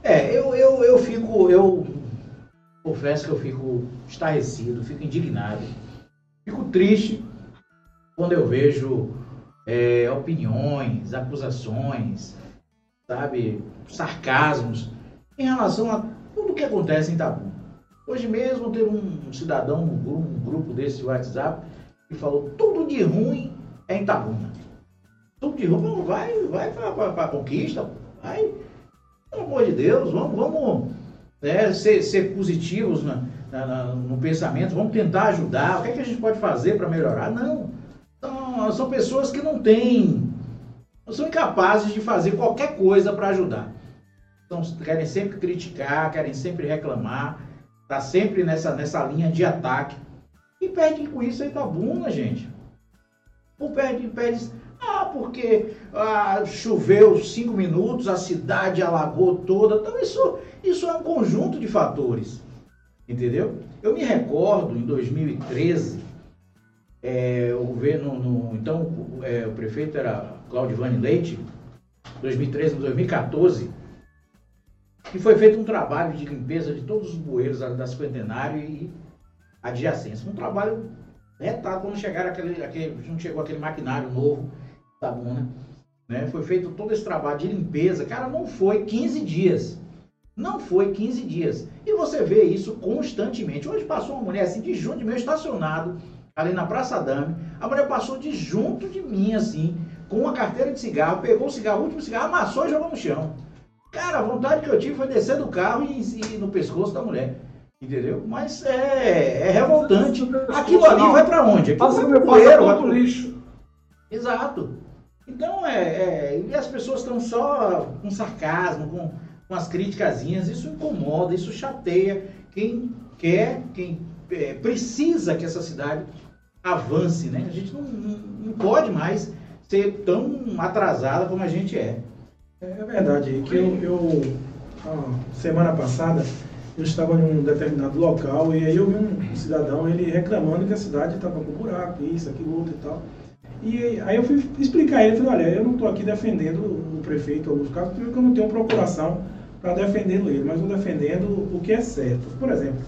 É, eu, eu, eu fico, eu confesso que eu fico estarrecido, fico indignado, fico triste quando eu vejo é, opiniões, acusações, sabe, sarcasmos em relação a tudo que acontece em Itabu. Hoje mesmo teve um cidadão num grupo, um grupo desse WhatsApp que falou tudo de ruim é em Itabuna. Tudo de ruim, vai, vai para a conquista, vai. Pelo amor de Deus, vamos, vamos né, ser, ser positivos na, na, no pensamento, vamos tentar ajudar, o que, é que a gente pode fazer para melhorar? Não. Então, são pessoas que não têm, são incapazes de fazer qualquer coisa para ajudar. Então, querem sempre criticar, querem sempre reclamar, tá sempre nessa, nessa linha de ataque. E perde com isso a Itabuna, gente. Ou perde, perde ah, porque ah, choveu cinco minutos, a cidade alagou toda. Então, isso, isso é um conjunto de fatores. Entendeu? Eu me recordo, em 2013, é, o governo, no, então é, o prefeito era Claudivane Leite, 2013 2014, e foi feito um trabalho de limpeza de todos os bueiros da Cinquentenário e adjacência. Um trabalho retado quando chegaram aquele, aquele, não chegou aquele maquinário novo da Buna. Né? Foi feito todo esse trabalho de limpeza. Cara, não foi 15 dias. Não foi 15 dias. E você vê isso constantemente. Hoje passou uma mulher assim de junto de meu estacionado, ali na Praça Dame. A mulher passou de junto de mim, assim, com uma carteira de cigarro, pegou o cigarro, o último cigarro, amassou e jogou no chão. Cara, a vontade que eu tive foi descer do carro e, e no pescoço da mulher. Entendeu? Mas é, é revoltante. Aquilo ali vai para onde? Aquilo vai pro bueiro, vai pro lixo. Exato. Então, é, é, e as pessoas estão só com sarcasmo, com com as criticazinhas, isso incomoda, isso chateia quem quer, quem é, precisa que essa cidade avance, né? A gente não, não, não pode mais ser tão atrasada como a gente é. É verdade, que eu, eu semana passada eu estava em um determinado local e aí eu vi um cidadão ele reclamando que a cidade estava com buraco, isso, aquilo, outro e tal. E aí eu fui explicar ele, falei, olha, eu não estou aqui defendendo o prefeito Augusto Carlos, porque eu não tenho procuração para defendê-lo ele, mas estou defendendo o que é certo. Por exemplo,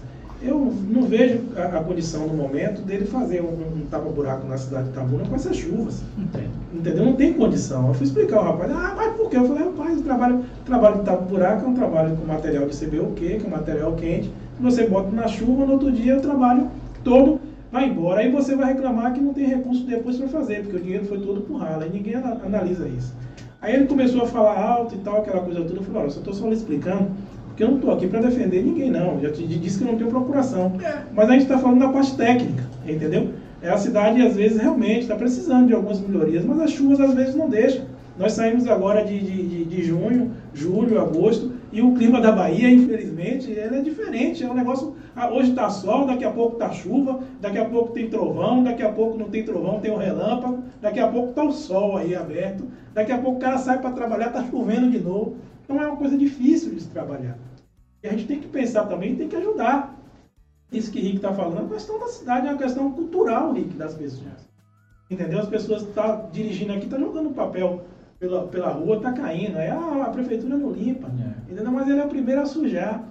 eu não vejo a, a condição no momento dele fazer um, um tapa-buraco na cidade de Itabuna com essas chuvas. Entendo. Entendeu? Não tem condição. Eu fui explicar ao rapaz, ah, mas por quê? Eu falei, rapaz, o trabalho, trabalho de tapa-buraco é um trabalho com material de CBUQ, que é um material quente, que você bota na chuva, no outro dia o trabalho todo vai embora. Aí você vai reclamar que não tem recurso depois para fazer, porque o dinheiro foi todo por rala, e ninguém analisa isso. Aí ele começou a falar alto e tal, aquela coisa toda. Eu falei, olha, eu só estou só lhe explicando, porque eu não estou aqui para defender ninguém, não. Já te disse que eu não tenho procuração. É. Mas a gente está falando da parte técnica, entendeu? É a cidade, às vezes, realmente está precisando de algumas melhorias, mas as chuvas, às vezes, não deixam. Nós saímos agora de, de, de, de junho, julho, agosto, e o clima da Bahia, infelizmente, ele é diferente. É um negócio. Ah, hoje está sol, daqui a pouco está chuva, daqui a pouco tem trovão, daqui a pouco não tem trovão, tem um relâmpago, daqui a pouco está o sol aí aberto, daqui a pouco o cara sai para trabalhar, está chovendo de novo. Então é uma coisa difícil de se trabalhar. E a gente tem que pensar também, tem que ajudar. Isso que o Rick está falando é uma questão da cidade, é uma questão cultural, Rick, das pessoas. Entendeu? As pessoas que estão tá dirigindo aqui, estão tá jogando papel pela, pela rua, está caindo. Aí ah, a prefeitura não limpa. É. Entendeu? Mas ele é o primeiro a sujar.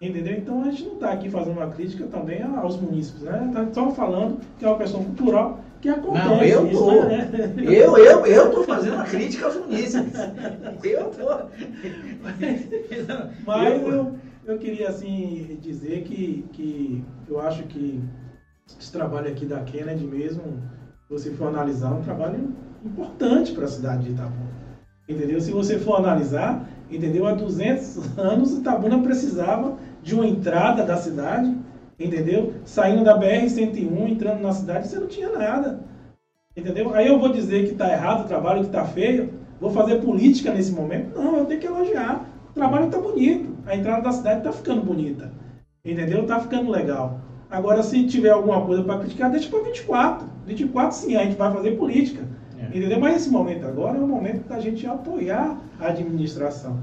Entendeu? Então a gente não está aqui fazendo uma crítica também aos munícipes, né? Está só falando que é uma questão cultural que acontece. Não, eu isso, tô. né? Eu, eu, eu tô fazendo uma crítica aos munícipes. Eu tô. Mas eu, eu queria assim dizer que, que eu acho que esse trabalho aqui da Kennedy mesmo, se você for analisar, é um trabalho importante para a cidade de Itabuna. Entendeu? Se você for analisar, entendeu? Há 200 anos Itabuna precisava de uma entrada da cidade, entendeu? Saindo da BR-101, entrando na cidade, você não tinha nada. Entendeu? Aí eu vou dizer que está errado o trabalho, que está feio, vou fazer política nesse momento? Não, eu tenho que elogiar. O trabalho está bonito, a entrada da cidade está ficando bonita. Entendeu? Está ficando legal. Agora, se tiver alguma coisa para criticar, deixa para 24. 24 sim, a gente vai fazer política. É. Entendeu? Mas esse momento agora é o momento da gente apoiar a administração.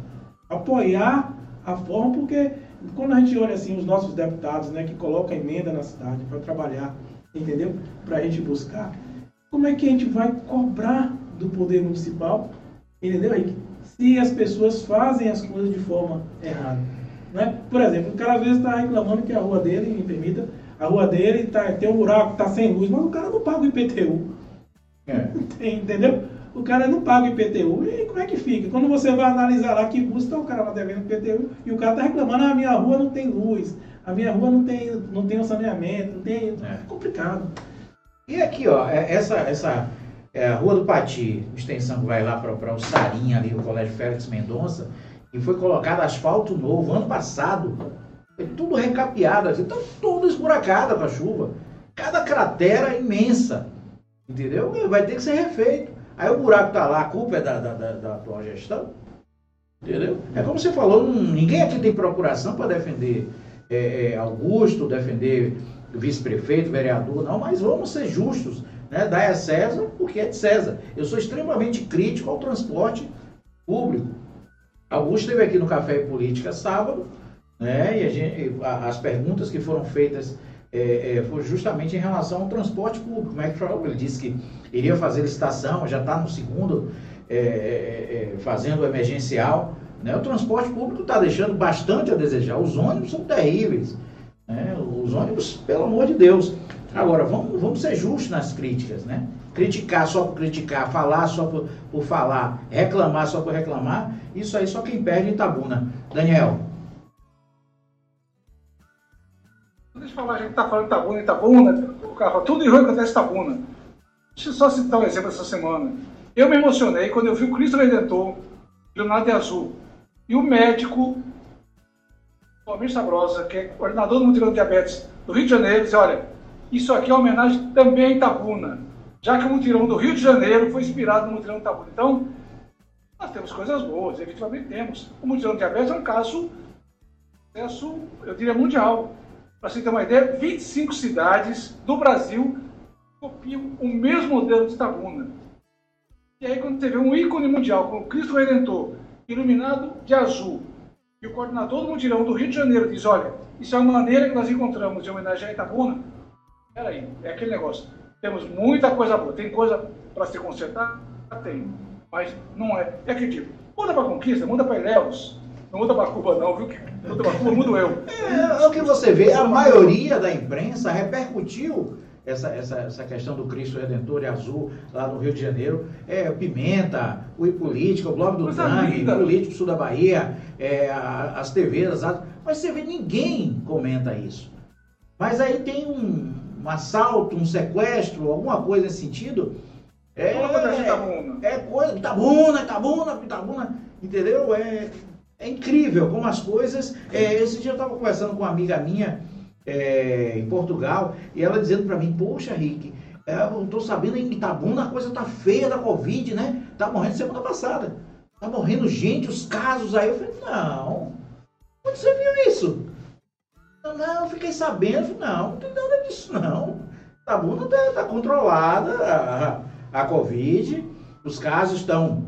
Apoiar a forma, porque quando a gente olha assim os nossos deputados, né, que colocam emenda na cidade para trabalhar, entendeu? Para a gente buscar. Como é que a gente vai cobrar do poder municipal, entendeu? Aí, se as pessoas fazem as coisas de forma errada. Né? Por exemplo, o cara às vezes está reclamando que a rua dele, me permita, a rua dele tá, tem um buraco, está sem luz, mas o cara não paga o IPTU. É. Entendeu? O cara não paga o IPTU. E como é que fica? Quando você vai analisar lá que custa, o cara vai devendo IPTU e o cara está reclamando, ah, a minha rua não tem luz, a minha rua não tem, não tem um saneamento, não tem. É, é complicado. E aqui, ó, é, essa, essa é, Rua do Pati, extensão que vai lá para o Sarinha ali, o Colégio Félix Mendonça, e foi colocado asfalto novo ano passado. Foi tudo recapeado, assim, tá tudo esburacado com a chuva. Cada cratera imensa. Entendeu? Vai ter que ser refeito. Aí o buraco tá lá, a culpa é da, da, da, da atual gestão. Entendeu? É como você falou, ninguém aqui tem procuração para defender é, é, Augusto, defender vice-prefeito, vereador, não, mas vamos ser justos. Né? Dar a César porque é de César. Eu sou extremamente crítico ao transporte público. Augusto esteve aqui no Café Política sábado, né? E gente, as perguntas que foram feitas é, é, foi justamente em relação ao transporte público. Falou? Ele disse que iria fazer licitação, já está no segundo, é, é, é, fazendo emergencial. Né? O transporte público está deixando bastante a desejar. Os ônibus são terríveis. Né? Os ônibus, pelo amor de Deus. Agora, vamos, vamos ser justos nas críticas, né? Criticar só por criticar, falar só por, por falar, reclamar só por reclamar, isso aí só quem perde em Itabuna. Daniel. Eu falar, a gente está falando Itabuna, Itabuna, o cara fala, tudo em ruim acontece em Itabuna. Deixa eu só citar um exemplo essa semana. Eu me emocionei quando eu vi o Cristo Redentor, Leonardo de Azul, e o médico, o Almir Sabrosa, que é coordenador do Mutirão de Diabetes do Rio de Janeiro, disse, olha, isso aqui é uma homenagem também a Itabuna, já que o mutirão do Rio de Janeiro foi inspirado no mutirão de Itabuna. Então, nós temos coisas boas, efetivamente temos. O mutirão de diabetes é um caso, eu diria, mundial. Para você ter uma ideia, 25 cidades do Brasil copiam o mesmo modelo de Itabuna. E aí, quando você vê um ícone mundial, como Cristo Redentor, iluminado de azul, e o coordenador do mutirão do Rio de Janeiro diz, olha, isso é uma maneira que nós encontramos de homenagear Itabuna, Peraí, é aquele negócio. Temos muita coisa boa. Tem coisa para se consertar? Tem. Mas não é. É aquele tipo. Muda para Conquista, muda para Ilhéus. Não muda para Cuba, não, viu? Muda para Cuba, mudo eu. É, é o que você vê. A maioria da imprensa repercutiu essa, essa, essa questão do Cristo Redentor e Azul lá no Rio de Janeiro, é, Pimenta, o Política, o Blog do Tangue, o Político Sul da Bahia, é, as TVs, as, mas você vê, ninguém comenta isso. Mas aí tem um, um assalto, um sequestro, alguma coisa nesse sentido, é, é coisa, Itabuna, Itabuna, Itabuna, entendeu? É, é incrível como as coisas. É, esse dia eu estava conversando com uma amiga minha é, em Portugal e ela dizendo para mim: Poxa, Rick, é, eu estou sabendo em Itabuna a coisa tá feia da Covid, né? Tá morrendo semana passada. Tá morrendo gente, os casos aí. Eu falei: Não, onde você viu isso? Não, eu fiquei sabendo, não, não tem nada disso não. Tabuna está tá controlada a, a Covid, os casos estão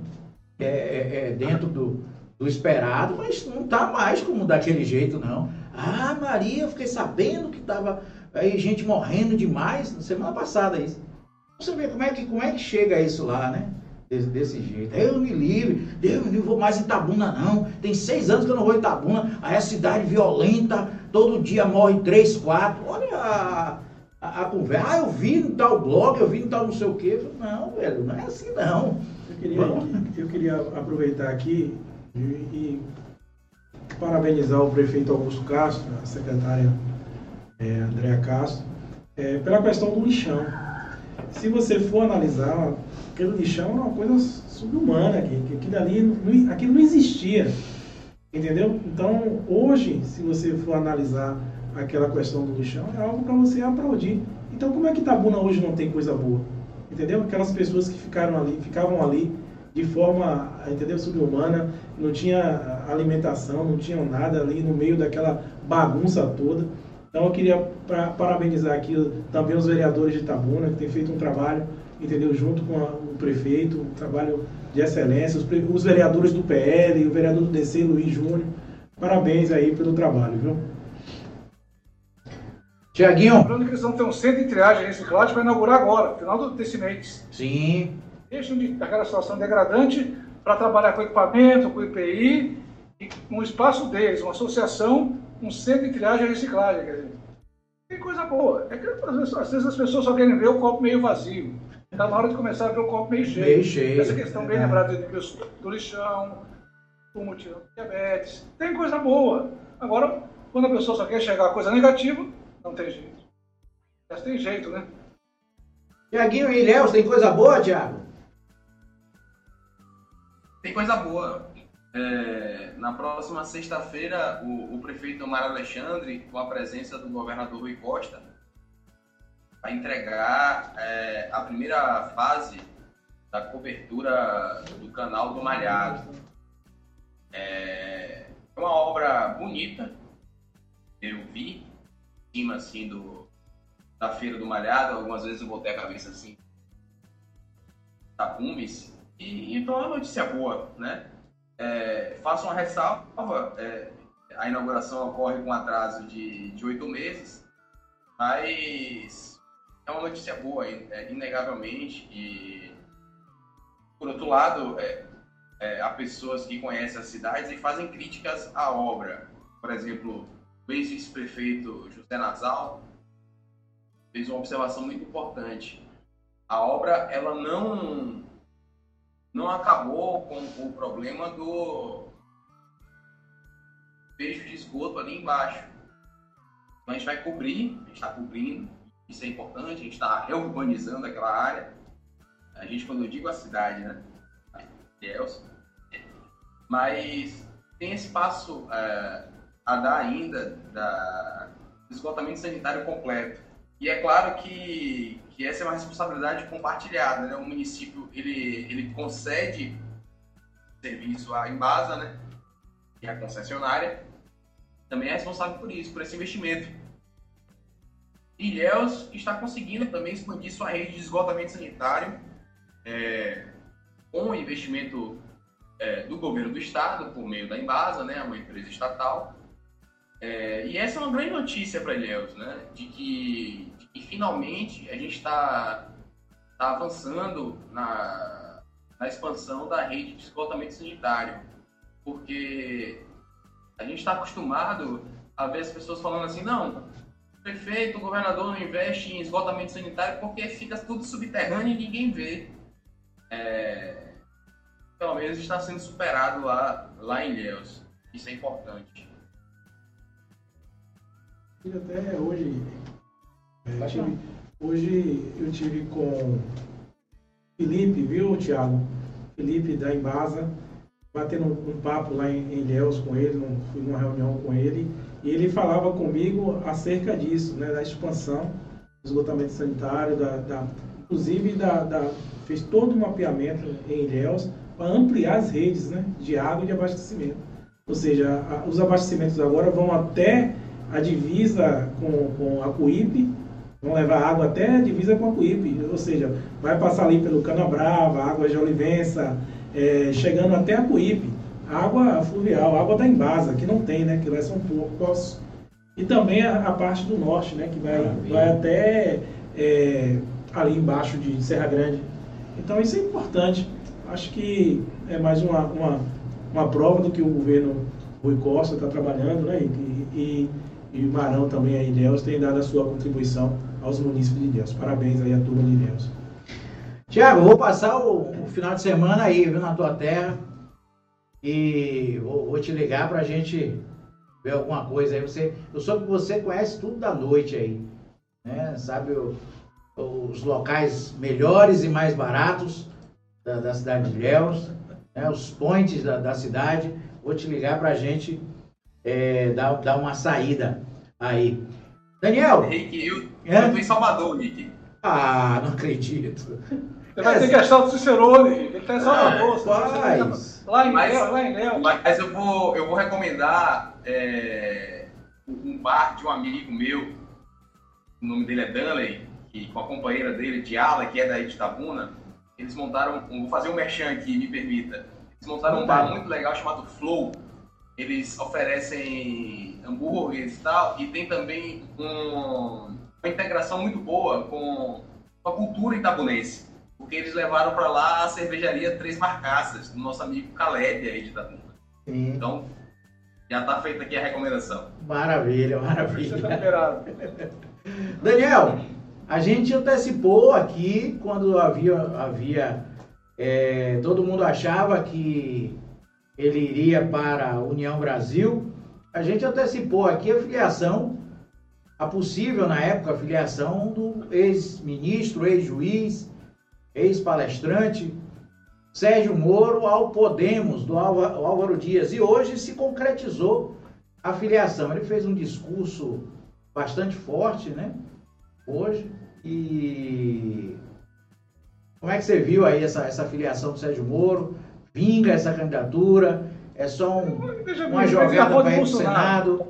é, é, é, dentro do, do esperado, mas não está mais como daquele jeito não. Ah, Maria, eu fiquei sabendo que estava aí gente morrendo demais, na semana passada isso. Você vê como é que, como é que chega isso lá, né? desse, desse jeito. Eu me livre, Deus me livre, vou mais em Itabuna não. Tem seis anos que eu não vou em Itabuna. Aí a cidade violenta, todo dia morre três, quatro. Olha a, a, a conversa. Ah, eu vi no tal blog, eu vi no tal não sei o quê. Não, velho, não é assim não. Eu queria, eu queria aproveitar aqui e, parabenizar o prefeito Augusto Castro, a secretária é, Andréa Castro, é, pela questão do lixão. Se você for analisar, aquele lixão é uma coisa subhumana, que, que aquilo ali não, aquilo não existia. Entendeu? Então, hoje, se você for analisar aquela questão do lixão, é algo para você aplaudir. Então, como é que Tabuna hoje não tem coisa boa? Entendeu? Aquelas pessoas que ficaram ali, ficavam ali de forma, entendeu, subhumana, não tinha alimentação, não tinham nada ali no meio daquela bagunça toda. Então eu queria pra, parabenizar aqui também os vereadores de Itabuna, que têm feito um trabalho, entendeu, junto com a, o prefeito, um trabalho de excelência, os, os, vereadores do PL, o vereador do DC, Luiz Júnior. Parabéns aí pelo trabalho, viu? Tiaguinho. Lembrando que eles vão ter um centro de triagem reciclagem para inaugurar agora, final desse mês. Sim. Deixam de, daquela situação degradante para trabalhar com equipamento, com IPI, e um espaço deles, uma associação um centro de triagem e reciclagem. Quer dizer, tem coisa boa. É que, às, vezes, às vezes as pessoas só querem ver o copo meio vazio. Está na hora de começar a ver o copo meio cheio. Meio cheio. Essa questão bem é. lembrada do, do lixão, o motivo do diabetes. Tem coisa boa. Agora, quando a pessoa só quer enxergar a coisa negativa, não tem jeito. Mas tem jeito, né? Tiaguinho e Ilhéus, tem coisa boa, Tiago? Tem coisa boa. É, na próxima sexta-feira, o, o, prefeito Omar Alexandre, com a presença do governador Rui Costa, vai entregar é, a primeira fase da cobertura do canal do Malhado. É, é uma obra bonita, eu vi, em cima assim do, da Feira do Malhado, algumas vezes eu botei a cabeça assim, tapumes, e então é uma notícia boa, né? É, faço uma ressalva, é, a inauguração ocorre com atraso de oito meses, mas é uma notícia boa, é, inegavelmente, e por outro lado, é, é, há pessoas que conhecem as cidades e fazem críticas à obra. Por exemplo, o ex-vice-prefeito José Nasal fez uma observação muito importante. A obra ela não não acabou com o problema do peixe de esgoto ali embaixo. Então a gente vai cobrir, a gente está cobrindo, isso é importante, a gente está reurbanizando aquela área. A gente, quando eu digo a cidade, né? Elson, mas tem espaço é, a dar ainda da esgotamento sanitário completo. E é claro que, que essa é uma responsabilidade compartilhada, né? O município, ele, ele concede serviço à Embasa, né? E a concessionária também é responsável por isso, por esse investimento. Ilhéus está conseguindo também expandir sua rede de esgotamento sanitário é, com o investimento é, do governo do estado, por meio da Embasa, né, uma empresa estatal. É, e essa é uma grande notícia para Ilhéus, né, de que e finalmente a gente está tá avançando na, na expansão da rede de esgotamento sanitário, porque a gente está acostumado a ver as pessoas falando assim, não, prefeito, o governador não investe em esgotamento sanitário porque fica tudo subterrâneo e ninguém vê. É, pelo menos está sendo superado lá, lá em Ilhéus. Isso é importante. Até hoje, é, tive, hoje eu tive com Felipe, viu, Thiago? Felipe da Embasa, batendo um, papo lá em, em Ilhéus com ele, num, fui numa reunião com ele, e ele falava comigo acerca disso, né, da expansão do esgotamento sanitário, da, da inclusive da, da, fez todo um mapeamento em Ilhéus para ampliar as redes né, de água e de abastecimento. Ou seja, a, os abastecimentos agora vão até a divisa com, com a Cuípe Vão levar água até a divisa com a Cuípe, ou seja, vai passar ali pelo Canabrava, água de Olivença, é, chegando até a Cuípe. Água fluvial, água da Embasa, que não tem, né? Que lá são poucos. E também a, a, parte do norte, né? Que vai, vai até é, ali embaixo de Serra Grande. Então isso é importante. acho que é mais uma, uma, uma prova do que o governo Rui Costa está trabalhando, né? E, e, e o Marão também aí, Deus, tem dado a sua contribuição aos municípios de Deus. Parabéns aí à turma de Deus. Tiago, vou passar o, o, final de semana aí, viu, na tua terra. E vou, vou te ligar pra gente ver alguma coisa aí. Você, eu soube que você conhece tudo da noite aí. Né? Sabe o, os locais melhores e mais baratos da, da cidade de Ilhéus, né? os points da, da cidade. Vou te ligar pra gente é, dar, dar uma saída aí. Daniel! Rick, eu, é? eu tô em Salvador, Rick. Ah, não acredito. Você vai ter que achar o Cicerone, ele tá em Salvador. Ah, lá em mas, Léo, lá em Léo. Mas eu vou, eu vou recomendar é, um bar de um amigo meu, o nome dele é Danley, e com a companheira dele, Diala, que é daí de Itabuna, eles montaram, vou fazer um merchan aqui, me permita. Eles montaram um bar muito legal chamado Flow. Eles oferecem hambúrgueres e tal, e tem também um, uma integração muito boa com a cultura itabunense. Porque eles levaram para lá a cervejaria Três Marcaças, do nosso amigo Caleb aí de Itabuna. Então, já está feita aqui a recomendação. Maravilha, maravilha. Tá Daniel, a gente antecipou aqui quando havia, havia é, todo mundo achava que ele iria para a União Brasil. A gente antecipou aqui a filiação, a possível na época a filiação do ex-ministro, ex-juiz, ex-palestrante Sérgio Moro ao Podemos do Álvaro Dias. E hoje se concretizou a filiação. Ele fez um discurso bastante forte, né? Hoje. E como é que você viu aí essa, essa filiação do Sérgio Moro? Vinga essa candidatura? É só um, uma jogada para ir Senado?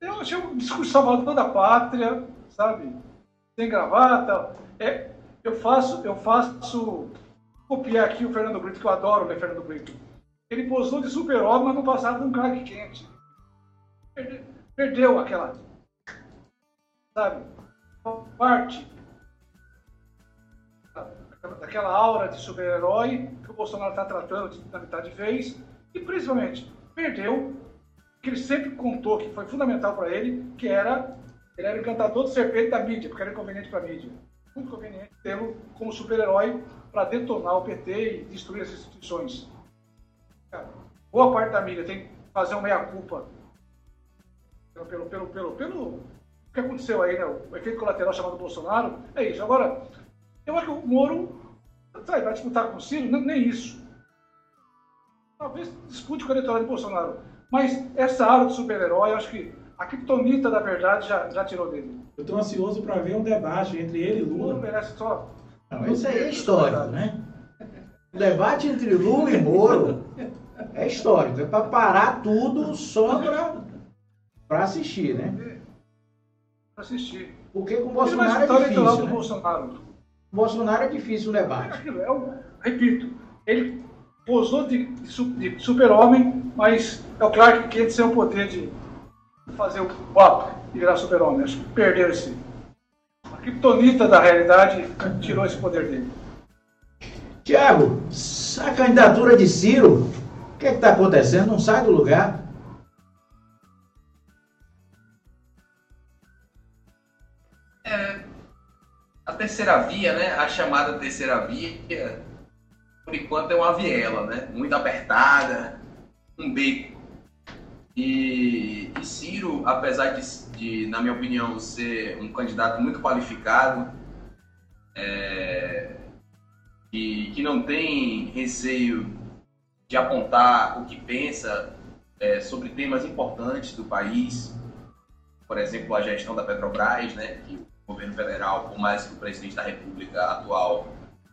Eu achei um discurso salvador da pátria, sabe? Sem gravata. É, eu faço, eu faço copiar aqui o Fernando Brito, que eu adoro o Fernando Brito. Ele posou de super-homem, mas no passado um craque quente. Perdeu, perdeu aquela, sabe, parte daquela aura de super-herói que o Bolsonaro está tratando de metade vez e principalmente perdeu que ele sempre contou que foi fundamental para ele, que era ele era o encantador do serpente da mídia, porque era inconveniente para a mídia. Muito conveniente tê-lo como super-herói para detonar o PT e destruir as instituições. Boa parte da mídia tem que fazer uma meia-culpa pelo, pelo, pelo, pelo, pelo que aconteceu aí, né? o efeito colateral chamado Bolsonaro. É isso. Agora, eu acho que o Moro sabe, vai disputar com o Ciro, nem, nem isso. Talvez dispute com o eleitorado de Bolsonaro. Mas essa aura do super-herói, eu acho que a criptonita da verdade já, já tirou dele. Eu estou ansioso para ver um debate entre ele e Lula. Lula merece só não, isso aí é histórico, né? O debate entre Lula e Moro é histórico. É para parar tudo só para assistir, né? Para assistir. Porque com o Bolsonaro é difícil. Né? Bolsonaro. Bolsonaro é difícil o debate. É um, repito, ele posou de, de super-homem, mas é o Clark Kent sem o poder de fazer o pop e virar super-homem. Acho que perdeu esse criptonita da realidade tirou esse poder dele. Tiago, a candidatura de Ciro, o que é está acontecendo? Não sai do lugar. Terceira via, né? A chamada terceira via, por enquanto é uma viela, né? Muito apertada, um beco. E, e Ciro, apesar de de, na minha opinião, ser um candidato muito qualificado, é, e que não tem receio de apontar o que pensa é, sobre temas importantes do país, por exemplo, a gestão da Petrobras, né, que governo federal, por mais que o presidente da República atual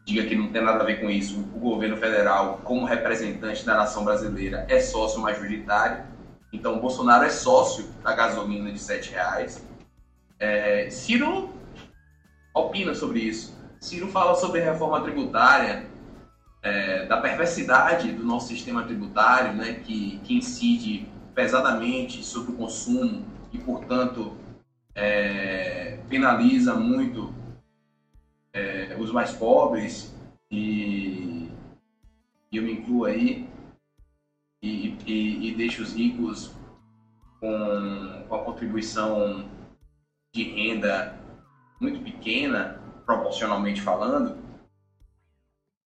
diga que não tem nada a ver com isso, o governo federal, como representante da nação brasileira, é sócio majoritário então, Bolsonaro é sócio da gasolina de R$ reais. É, Ciro opina sobre isso. Ciro fala sobre reforma tributária, é, da perversidade do nosso sistema tributário, né, que, que incide pesadamente sobre o consumo e, portanto, é, penaliza muito é, os mais pobres e eu me incluo aí, e, e, e deixo os ricos com, com a contribuição de renda muito pequena, proporcionalmente falando.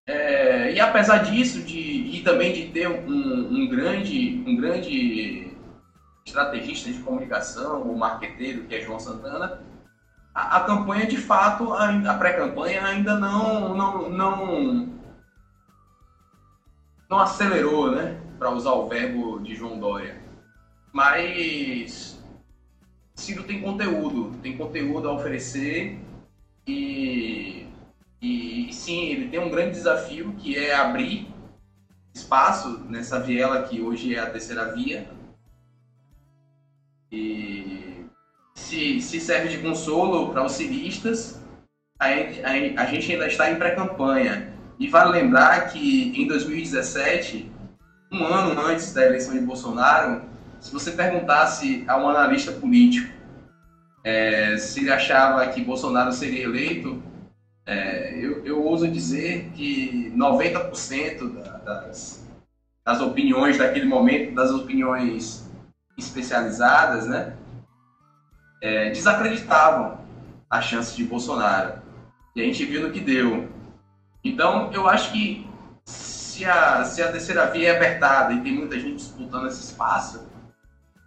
É, e apesar disso, de, e também de ter um, um, grande, um grande estrategista de comunicação, o marqueteiro, que é João Santana, a, a campanha de fato, a, a pré-campanha ainda não, não, não, não acelerou, né? Para usar o verbo de João Dória. Mas Ciro tem conteúdo, tem conteúdo a oferecer e, e, sim, ele tem um grande desafio que é abrir espaço nessa viela que hoje é a terceira via. E se, se serve de consolo para os civistas, a, a, a gente ainda está em pré-campanha. E vale lembrar que em 2017, um ano antes da eleição de Bolsonaro, se você perguntasse a um analista político é, se ele achava que Bolsonaro seria eleito, é, eu, eu ouso dizer que 90% da, das, das opiniões daquele momento, das opiniões especializadas, né, é, desacreditavam a chance de Bolsonaro. E a gente viu no que deu. Então, eu acho que se a, se a terceira via é apertada e tem muita gente disputando esse espaço,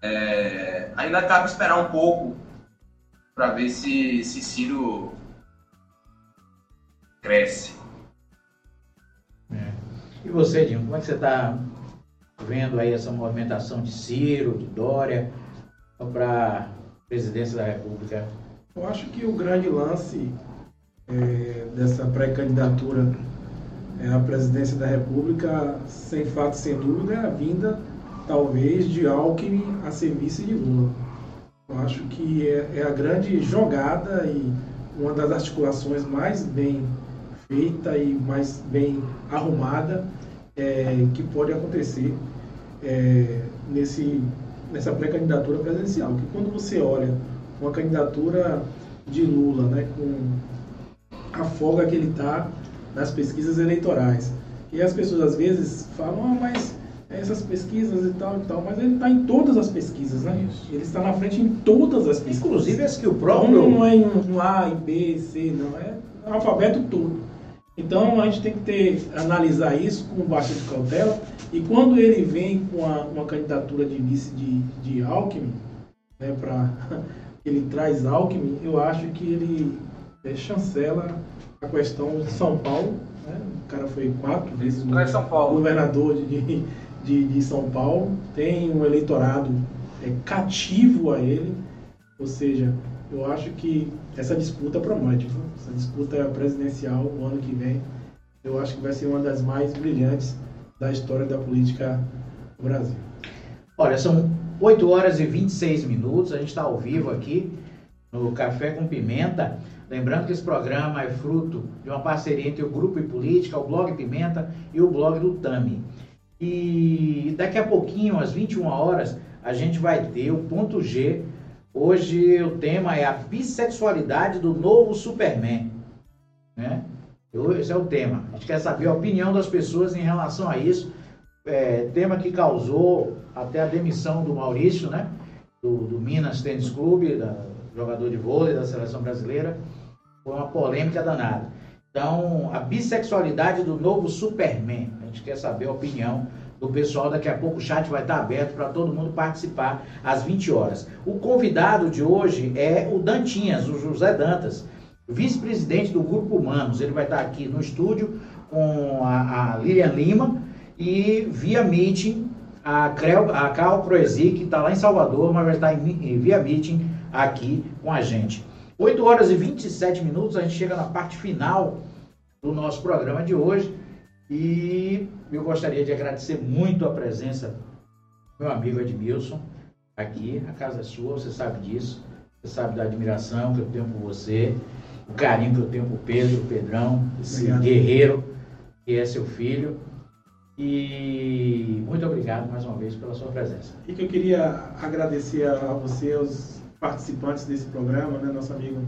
é, ainda cabe esperar um pouco para ver se, se Ciro cresce. É. E você, Dinho, como é que você está vendo aí essa movimentação de Ciro, de Dória, para a presidência da República? Eu acho que o grande lance é, dessa pré-candidatura é a presidência da República, sem fato, sem dúvida, é a vinda, talvez, de Alckmin a serviço de Lula. Eu acho que é, é a grande jogada e uma das articulações mais bem feita e mais bem arrumada é, que pode acontecer é, nesse, nessa pré-candidatura presidencial. Que quando você olha uma candidatura de Lula, né, com a folga que ele está nas pesquisas eleitorais, e as pessoas às vezes falam, ah, mas essas pesquisas e tal e tal, mas ele está em todas as pesquisas, né? Isso. Ele está na frente em todas as pesquisas. Inclusive as que o próprio... Então, não é em um A, em B, C, não, é alfabeto todo. Então a gente tem que ter, analisar isso com bastante cautela. E quando ele vem com a, uma candidatura de vice de, de Alckmin, né, para ele traz Alckmin, eu acho que ele é, chancela a questão de São Paulo. Né? O cara foi quatro vezes governador de, de, de, São Paulo, tem um eleitorado é, cativo a ele, ou seja, eu acho que essa disputa promete. Essa disputa presidencial o ano que vem, eu acho que vai ser uma das mais brilhantes da história da política do Brasil. Olha, são 8 horas e 26 minutos, a gente está ao vivo aqui no Café com Pimenta. Lembrando que esse programa é fruto de uma parceria entre o Grupo e Política, o Blog Pimenta e o blog do Tami. E daqui a pouquinho, às 21 horas, a gente vai ter o ponto G Hoje o tema é a bissexualidade do novo Superman. Né? Esse é o tema. A gente quer saber a opinião das pessoas em relação a isso. É, tema que causou até a demissão do Maurício, né? Do, do Minas Tênis Clube, da, jogador de vôlei da seleção brasileira. Foi uma polêmica danada. Então, a bissexualidade do novo Superman. A gente quer saber a opinião do pessoal. Daqui a pouco o chat vai estar aberto para todo mundo participar às 20 horas. O convidado de hoje é o Dantinhas, o José Dantas, vice-presidente do Grupo Humanos. Ele vai estar aqui no estúdio com a, a Lilian Lima e via meeting a, a Cal Proesi, que está lá em Salvador, mas vai estar em, via meeting aqui com a gente. 8 horas e 27 minutos, a gente chega na parte final do nosso programa de hoje. E eu gostaria de agradecer muito a presença do meu amigo Edmilson aqui. A casa é sua, você sabe disso. Você sabe da admiração que eu tenho por você, o carinho que eu tenho por Pedro, o Pedrão, esse obrigado. guerreiro que é seu filho. E muito obrigado mais uma vez pela sua presença. E que eu queria agradecer a você, aos participantes desse programa, né? nosso amigo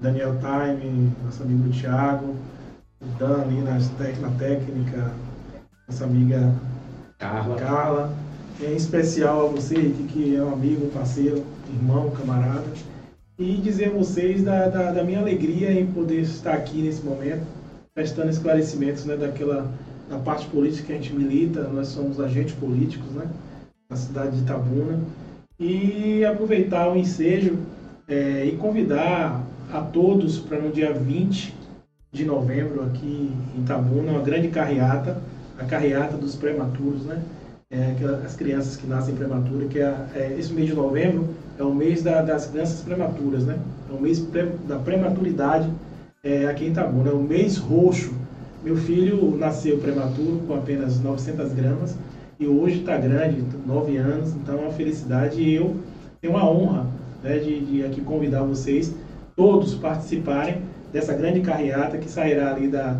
Daniel Time, nosso amigo Thiago, o Dan ali na, na técnica, nossa amiga Carla. Carla. Em especial a você, que é um amigo, parceiro, irmão, camarada. E dizer a vocês da, da, da minha alegria em poder estar aqui nesse momento, prestando esclarecimentos né, daquela da parte política que a gente milita, nós somos agentes políticos né, na cidade de Itabuna. E aproveitar o ensejo é, e convidar a todos para no dia 20 de novembro aqui em Itabuna, uma grande carreata, a carreata dos prematuros, né? É, as crianças que nascem prematuras, que é, é, esse mês de novembro é o mês da, das crianças prematuras, né? É o mês pre, da prematuridade é, aqui em Itabuna, é o mês roxo. Meu filho nasceu prematuro com apenas 900 gramas e hoje está grande, 9 anos, então é uma felicidade e eu tenho uma honra né, de, de aqui convidar vocês todos participarem dessa grande carreata que sairá ali da, do